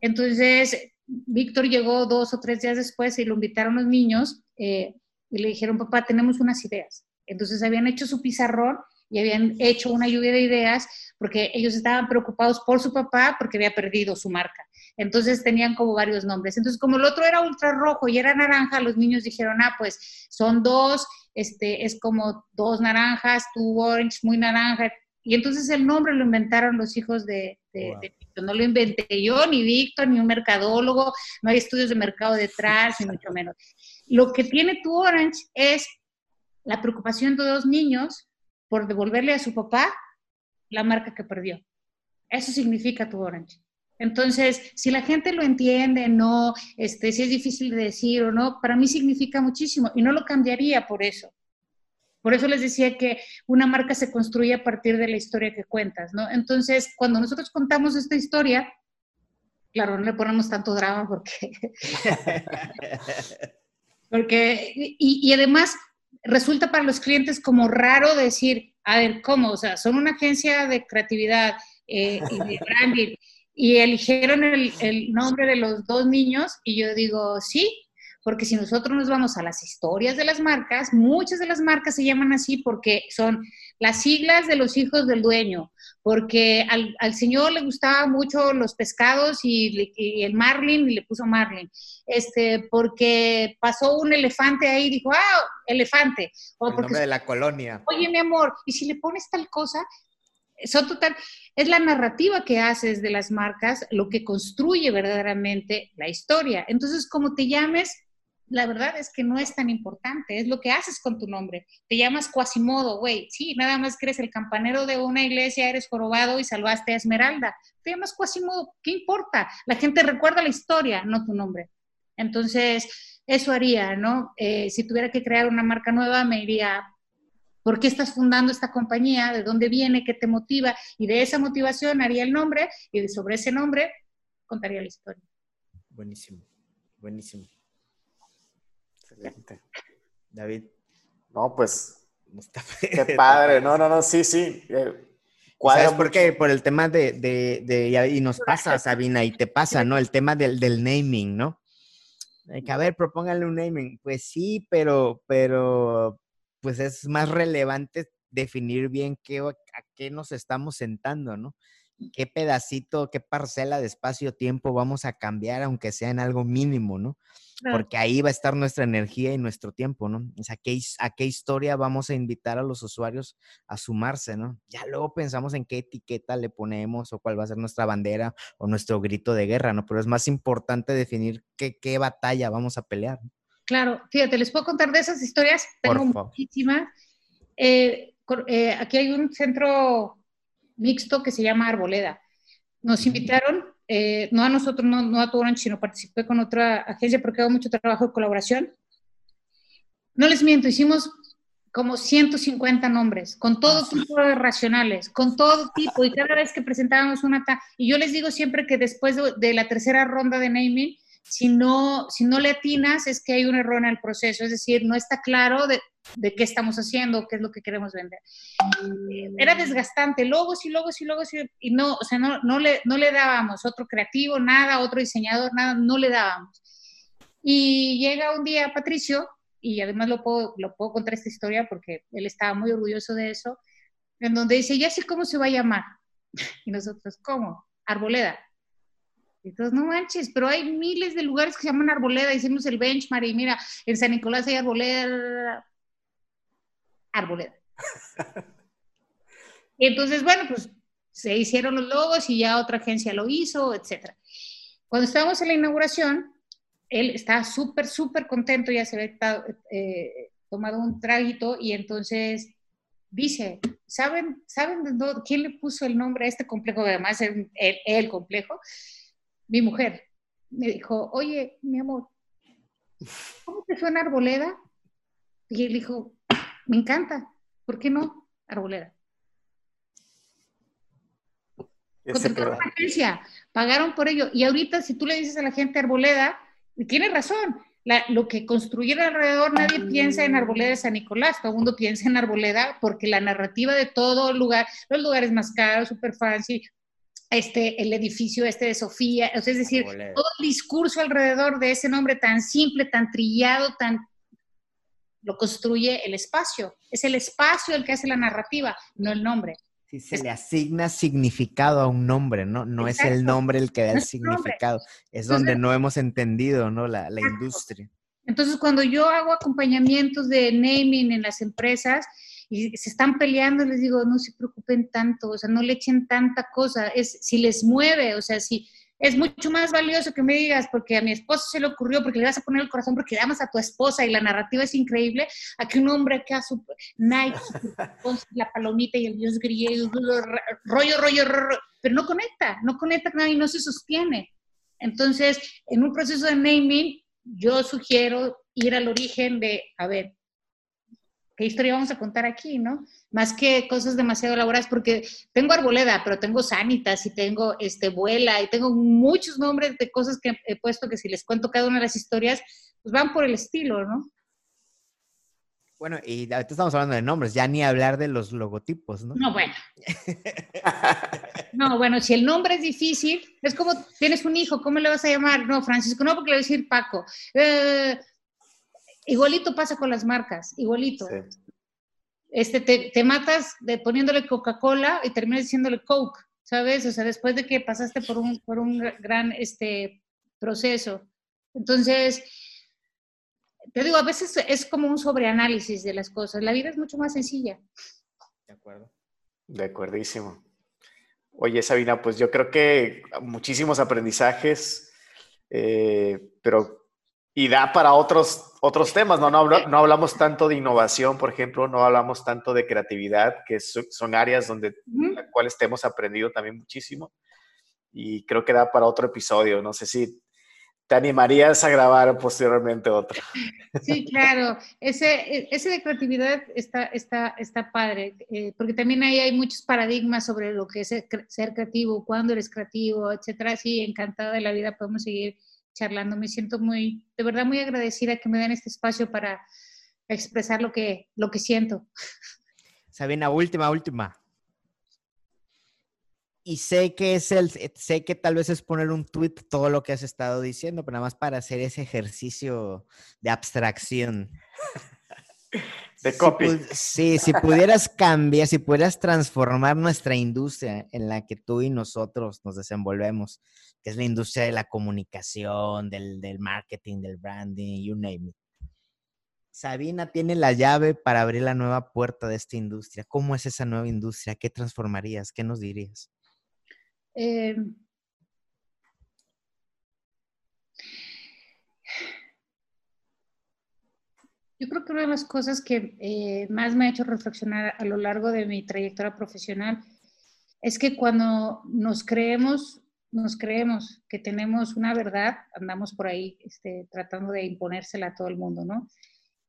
Entonces, Víctor llegó dos o tres días después y lo invitaron los niños eh, y le dijeron, papá, tenemos unas ideas. Entonces, habían hecho su pizarrón y habían hecho una lluvia de ideas porque ellos estaban preocupados por su papá porque había perdido su marca. Entonces tenían como varios nombres. Entonces, como el otro era ultra rojo y era naranja, los niños dijeron, ah, pues son dos este, es como dos naranjas, two orange, muy naranja. Y entonces el nombre lo inventaron los hijos de, Víctor. No lo inventé yo, ni Víctor, ni un mercadólogo, no hay estudios de mercado detrás, ni mucho menos. Lo que tiene tu Orange es la preocupación de dos niños por devolverle a su papá la marca que perdió. Eso significa tu Orange. Entonces, si la gente lo entiende, no, este, si es difícil de decir o no, para mí significa muchísimo y no lo cambiaría por eso. Por eso les decía que una marca se construye a partir de la historia que cuentas, ¿no? Entonces, cuando nosotros contamos esta historia, claro, no le ponemos tanto drama porque... porque y, y, además resulta para los clientes como raro decir, a ver, ¿cómo? O sea, son una agencia de creatividad eh, y de branding y eligieron el, el, nombre de los dos niños y yo digo, sí, porque si nosotros nos vamos a las historias de las marcas, muchas de las marcas se llaman así porque son las siglas de los hijos del dueño, porque al, al señor le gustaban mucho los pescados y, el marlin y le puso marlin, este, porque pasó un elefante ahí y dijo, ah, elefante. O el nombre de la colonia. Oye, mi amor, y si le pones tal cosa, son total, es la narrativa que haces de las marcas lo que construye verdaderamente la historia. Entonces, como te llames, la verdad es que no es tan importante, es lo que haces con tu nombre. Te llamas Quasimodo, güey, sí, nada más que eres el campanero de una iglesia, eres jorobado y salvaste a Esmeralda. Te llamas Quasimodo, ¿qué importa? La gente recuerda la historia, no tu nombre. Entonces, eso haría, ¿no? Eh, si tuviera que crear una marca nueva, me iría ¿Por qué estás fundando esta compañía? ¿De dónde viene? ¿Qué te motiva? Y de esa motivación haría el nombre y sobre ese nombre contaría la historia. Buenísimo, buenísimo. Excelente. David. No, pues, qué padre. No, no, no, sí, sí. Eh, ¿Sabes por qué? Por el tema de, de, de, y nos pasa, Sabina, y te pasa, ¿no? El tema del, del naming, ¿no? Que, a ver, propónganle un naming. Pues sí, pero, pero, pues es más relevante definir bien qué, a qué nos estamos sentando, ¿no? qué pedacito, qué parcela de espacio-tiempo vamos a cambiar, aunque sea en algo mínimo, ¿no? Porque ahí va a estar nuestra energía y nuestro tiempo, ¿no? O sea, ¿qué, ¿a qué historia vamos a invitar a los usuarios a sumarse, ¿no? Ya luego pensamos en qué etiqueta le ponemos o cuál va a ser nuestra bandera o nuestro grito de guerra, ¿no? Pero es más importante definir qué, qué batalla vamos a pelear. Claro, fíjate, les puedo contar de esas historias, tengo muchísimas. Eh, eh, aquí hay un centro mixto que se llama Arboleda. Nos invitaron, eh, no a nosotros, no, no a Orange, sino participé con otra agencia porque hago mucho trabajo de colaboración. No les miento, hicimos como 150 nombres, con todo tipo de racionales, con todo tipo, y cada vez que presentábamos una... Y yo les digo siempre que después de la tercera ronda de naming, si no, si no le atinas es que hay un error en el proceso, es decir, no está claro de, qué estamos haciendo, qué es lo que queremos vender. Era desgastante, logos y logos y logos y, no, o sea, no, le, no le dábamos otro creativo, nada, otro diseñador, nada, no le dábamos. Y llega un día Patricio, y además lo puedo, lo puedo contar esta historia porque él estaba muy orgulloso de eso, en donde dice, ya sé cómo se va a llamar. Y nosotros, ¿cómo? Arboleda. Entonces, no manches, pero hay miles de lugares que se llaman Arboleda, hicimos el benchmark y mira, en San Nicolás hay Arboleda, Arboleda. y entonces, bueno, pues se hicieron los logos y ya otra agencia lo hizo, etc. Cuando estábamos en la inauguración, él estaba súper, súper contento, ya se había eh, tomado un traguito y entonces dice, ¿saben, ¿saben quién le puso el nombre a este complejo? Además, el, el complejo mi mujer, me dijo, oye, mi amor, ¿cómo te suena arboleda? Y él dijo, me encanta, ¿por qué no? Arboleda. Contrataron una agencia, pagaron por ello. Y ahorita, si tú le dices a la gente arboleda, tiene razón, lo que construyeron alrededor, nadie piensa en Arboleda de San Nicolás, todo el mundo piensa en Arboleda porque la narrativa de todo lugar, los lugares más caros, super fancy, este, el edificio este de Sofía, es decir, todo el discurso alrededor de ese nombre tan simple, tan trillado, tan lo construye el espacio. Es el espacio el que hace la narrativa, no el nombre. Sí, se le asigna significado a un nombre, ¿no? No es el nombre el que da el significado. Es donde no hemos entendido, ¿no? La, la industria. Entonces, cuando yo hago acompañamientos de naming en las empresas, y se están peleando, les digo, no se preocupen tanto, o sea, no le echen tanta cosa, es si les mueve, o sea, si es mucho más valioso que me digas porque a mi esposo se le ocurrió, porque le vas a poner el corazón, porque amas a tu esposa y la narrativa es increíble, a que un hombre que Nike, la palomita y el dios griego, rollo, rollo, rollo, pero no conecta, no conecta con nadie y no se sostiene. Entonces, en un proceso de naming, yo sugiero ir al origen de, a ver, ¿qué historia vamos a contar aquí, no? Más que cosas demasiado elaboradas, porque tengo Arboleda, pero tengo Sanitas y tengo este, Vuela y tengo muchos nombres de cosas que he puesto que si les cuento cada una de las historias, pues van por el estilo, ¿no? Bueno, y ahorita estamos hablando de nombres, ya ni hablar de los logotipos, ¿no? No, bueno. no, bueno, si el nombre es difícil, es como tienes un hijo, ¿cómo le vas a llamar? No, Francisco, no, porque le voy a decir Paco. Eh, Igualito pasa con las marcas, igualito. Este, te, matas de poniéndole Coca-Cola y terminas diciéndole Coke, ¿sabes? O sea, después de que pasaste por un, por un gran este, proceso. Entonces, te digo, a veces es como un sobreanálisis de las cosas. La vida es mucho más sencilla. De acuerdo. De acuerdísimo. Oye, Sabina, pues yo creo que muchísimos aprendizajes, eh, pero y da para otros, otros temas, ¿no? No, no, hablamos tanto de innovación, por ejemplo, no hablamos tanto de creatividad, que son áreas donde, las cuales hemos aprendido también muchísimo. Y creo que da para otro episodio. No sé si te animarías a grabar posteriormente otro. Sí, claro. Ese, ese de creatividad está, está, está padre, eh, porque también ahí hay muchos paradigmas sobre lo que es ser creativo, cuándo eres creativo, etcétera. Sí, encantada de la vida, podemos seguir charlando. Me siento muy, de verdad, muy agradecida que me den este espacio para expresar lo que, lo que siento. Sabina, última, última y sé que es el, sé que tal vez es poner un tweet todo lo que has estado diciendo, pero nada más para hacer ese ejercicio de abstracción. De copy. sí, si pudieras cambiar, si pudieras transformar nuestra industria en la que tú y nosotros nos desenvolvemos, que es la industria de la comunicación, del, del marketing, del branding, you name it. Sabina tiene la llave para abrir la nueva puerta de esta industria. ¿Cómo es esa nueva industria? ¿Qué transformarías? ¿Qué nos dirías? Eh, yo creo que una de las cosas que eh, más me ha hecho reflexionar a lo largo de mi trayectoria profesional es que cuando nos creemos, nos creemos que tenemos una verdad, andamos por ahí este, tratando de imponérsela a todo el mundo, ¿no?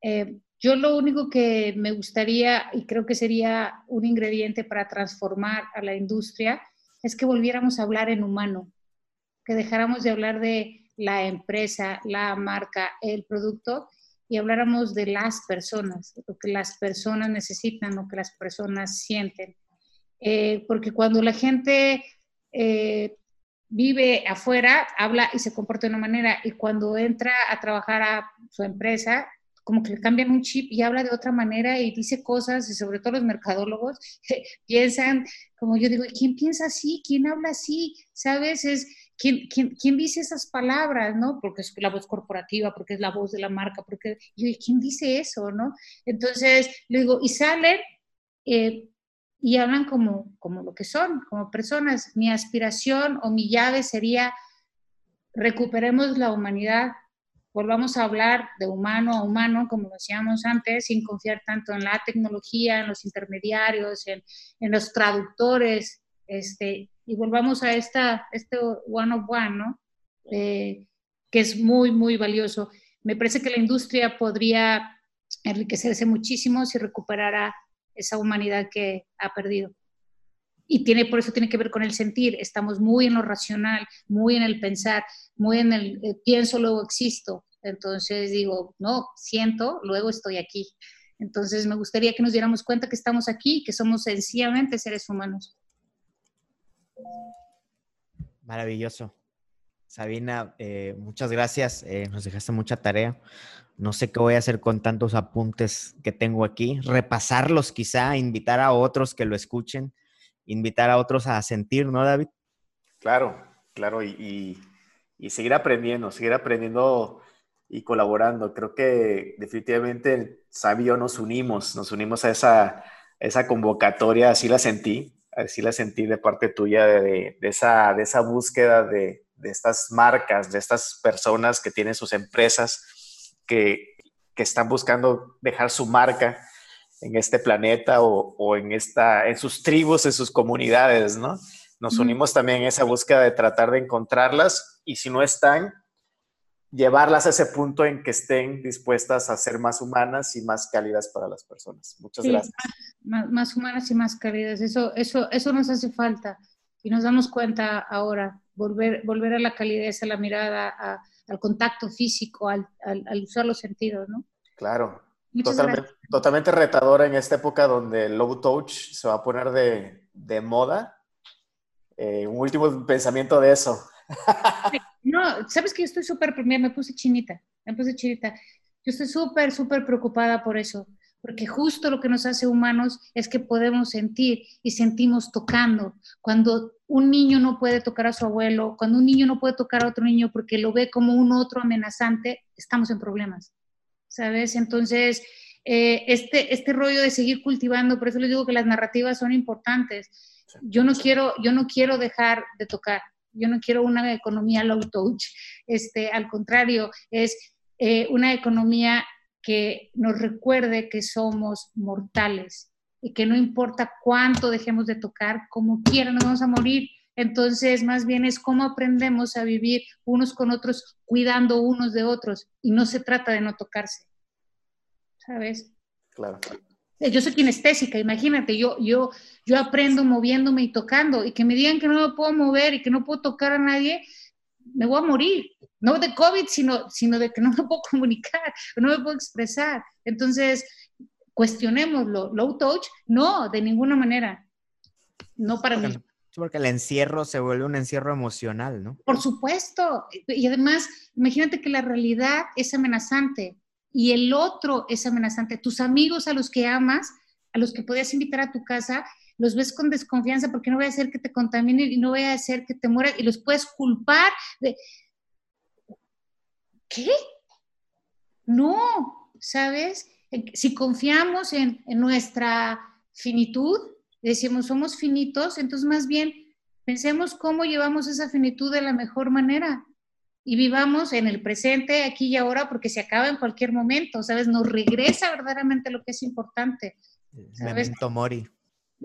Eh, yo lo único que me gustaría y creo que sería un ingrediente para transformar a la industria es que volviéramos a hablar en humano, que dejáramos de hablar de la empresa, la marca, el producto y habláramos de las personas, lo que las personas necesitan, lo que las personas sienten. Eh, porque cuando la gente eh, vive afuera, habla y se comporta de una manera, y cuando entra a trabajar a su empresa, como que le cambian un chip y habla de otra manera y dice cosas, y sobre todo los mercadólogos piensan, como yo digo, ¿quién piensa así? ¿Quién habla así? ¿Sabes? Es, ¿quién, quién, quién dice esas palabras? ¿No? Porque es la voz corporativa, porque es la voz de la marca, porque yo, ¿quién dice eso? ¿No? Entonces, le digo, y salen eh, y hablan como, como lo que son, como personas. Mi aspiración o mi llave sería, recuperemos la humanidad volvamos a hablar de humano a humano, como decíamos antes, sin confiar tanto en la tecnología, en los intermediarios, en, los traductores, este, y volvamos a esta, este one of one, ¿no? Eh, que es muy, muy valioso. Me parece que la industria podría enriquecerse muchísimo si recuperara esa humanidad que ha perdido. Y tiene, por eso tiene que ver con el sentir. Estamos muy en lo racional, muy en el pensar, muy en el eh, pienso, luego existo. Entonces digo, no, siento, luego estoy aquí. Entonces me gustaría que nos diéramos cuenta que estamos aquí, que somos sencillamente seres humanos. Maravilloso. Sabina, eh, muchas gracias. Eh, nos dejaste mucha tarea. No sé qué voy a hacer con tantos apuntes que tengo aquí. Repasarlos quizá, invitar a otros que lo escuchen, invitar a otros a sentir, ¿no, David? Claro, claro. Y, seguir aprendiendo, seguir aprendiendo y colaborando. Creo que definitivamente Sabio nos unimos, nos unimos a esa convocatoria, así la sentí, así la sentí de parte tuya, de, esa, de esa búsqueda de, estas marcas, de estas personas que tienen sus empresas, que, están buscando dejar su marca en este planeta o, en, esta, en sus tribus, en sus comunidades, ¿no? Nos unimos también en esa búsqueda de tratar de encontrarlas y si no están, llevarlas a ese punto en que estén dispuestas a ser más humanas y más cálidas para las personas. Muchas gracias. Más, humanas y más cálidas, eso, eso, eso nos hace falta y nos damos cuenta ahora, volver, volver a la calidez, a la mirada, al contacto físico, al, usar los sentidos, ¿no? Claro. Totalmente, totalmente, retadora en esta época donde el low touch se va a poner de, moda. Eh, un último pensamiento de eso. No, sabes que yo estoy súper, me puse chinita, me puse chinita. Yo estoy súper, súper preocupada por eso, porque justo lo que nos hace humanos es que podemos sentir y sentimos tocando. Cuando un niño no puede tocar a su abuelo, cuando un niño no puede tocar a otro niño porque lo ve como un otro amenazante, estamos en problemas, ¿sabes? Entonces, eh, este, este rollo de seguir cultivando, por eso les digo que las narrativas son importantes. Yo no quiero, yo no quiero dejar de tocar, yo no quiero una economía low touch, este, al contrario, es eh, una economía que nos recuerde que somos mortales y que no importa cuánto dejemos de tocar, como quiera nos vamos a morir. Entonces, más bien es cómo aprendemos a vivir unos con otros, cuidando unos de otros. Y no se trata de no tocarse. ¿Sabes? Claro. Eh, yo soy kinestésica, imagínate, yo, yo, yo aprendo moviéndome y tocando, y que me digan que no me puedo mover y que no puedo tocar a nadie, me voy a morir. No de COVID, sino, sino de que no me puedo comunicar, no me puedo expresar. Entonces, cuestionémoslo. Low touch, no, de ninguna manera. No para mí. Porque el encierro se vuelve un encierro emocional, ¿no? Por supuesto. Y además, imagínate que la realidad es amenazante y el otro es amenazante. Tus amigos a los que amas, a los que podías invitar a tu casa, los ves con desconfianza porque no voy a hacer que te contaminen y no voy a hacer que te mueras y los puedes culpar de... ¿Qué? No, ¿sabes? Si confiamos en, en nuestra finitud, decimos somos finitos, entonces más bien pensemos cómo llevamos esa finitud de la mejor manera y vivamos en el presente, aquí y ahora, porque se acaba en cualquier momento, ¿sabes? Nos regresa verdaderamente lo que es importante. ¿sabes? Memento mori.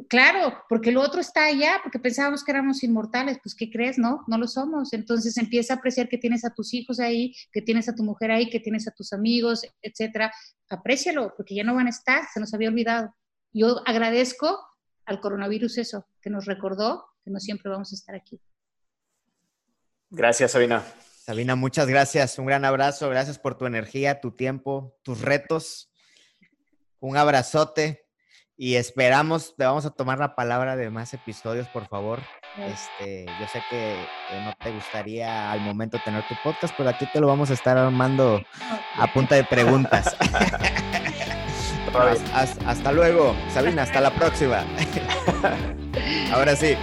Claro, porque lo otro está allá, porque pensábamos que éramos inmortales, pues ¿qué crees? No, no lo somos. Entonces empieza a apreciar que tienes a tus hijos ahí, que tienes a tu mujer ahí, que tienes a tus amigos, etcétera. Aprécialo, porque ya no van a estar, se nos había olvidado. Yo agradezco al coronavirus eso, que nos recordó que no siempre vamos a estar aquí. Gracias, Sabina. Sabina, muchas gracias. Un gran abrazo. Gracias por tu energía, tu tiempo, tus retos. Un abrazote y esperamos, te vamos a tomar la palabra de más episodios, por favor. Este, yo sé que, no te gustaría al momento tener tu podcast, pero aquí te lo vamos a estar armando a punta de preguntas. hasta luego, Sabina, hasta la próxima. Ahora sí.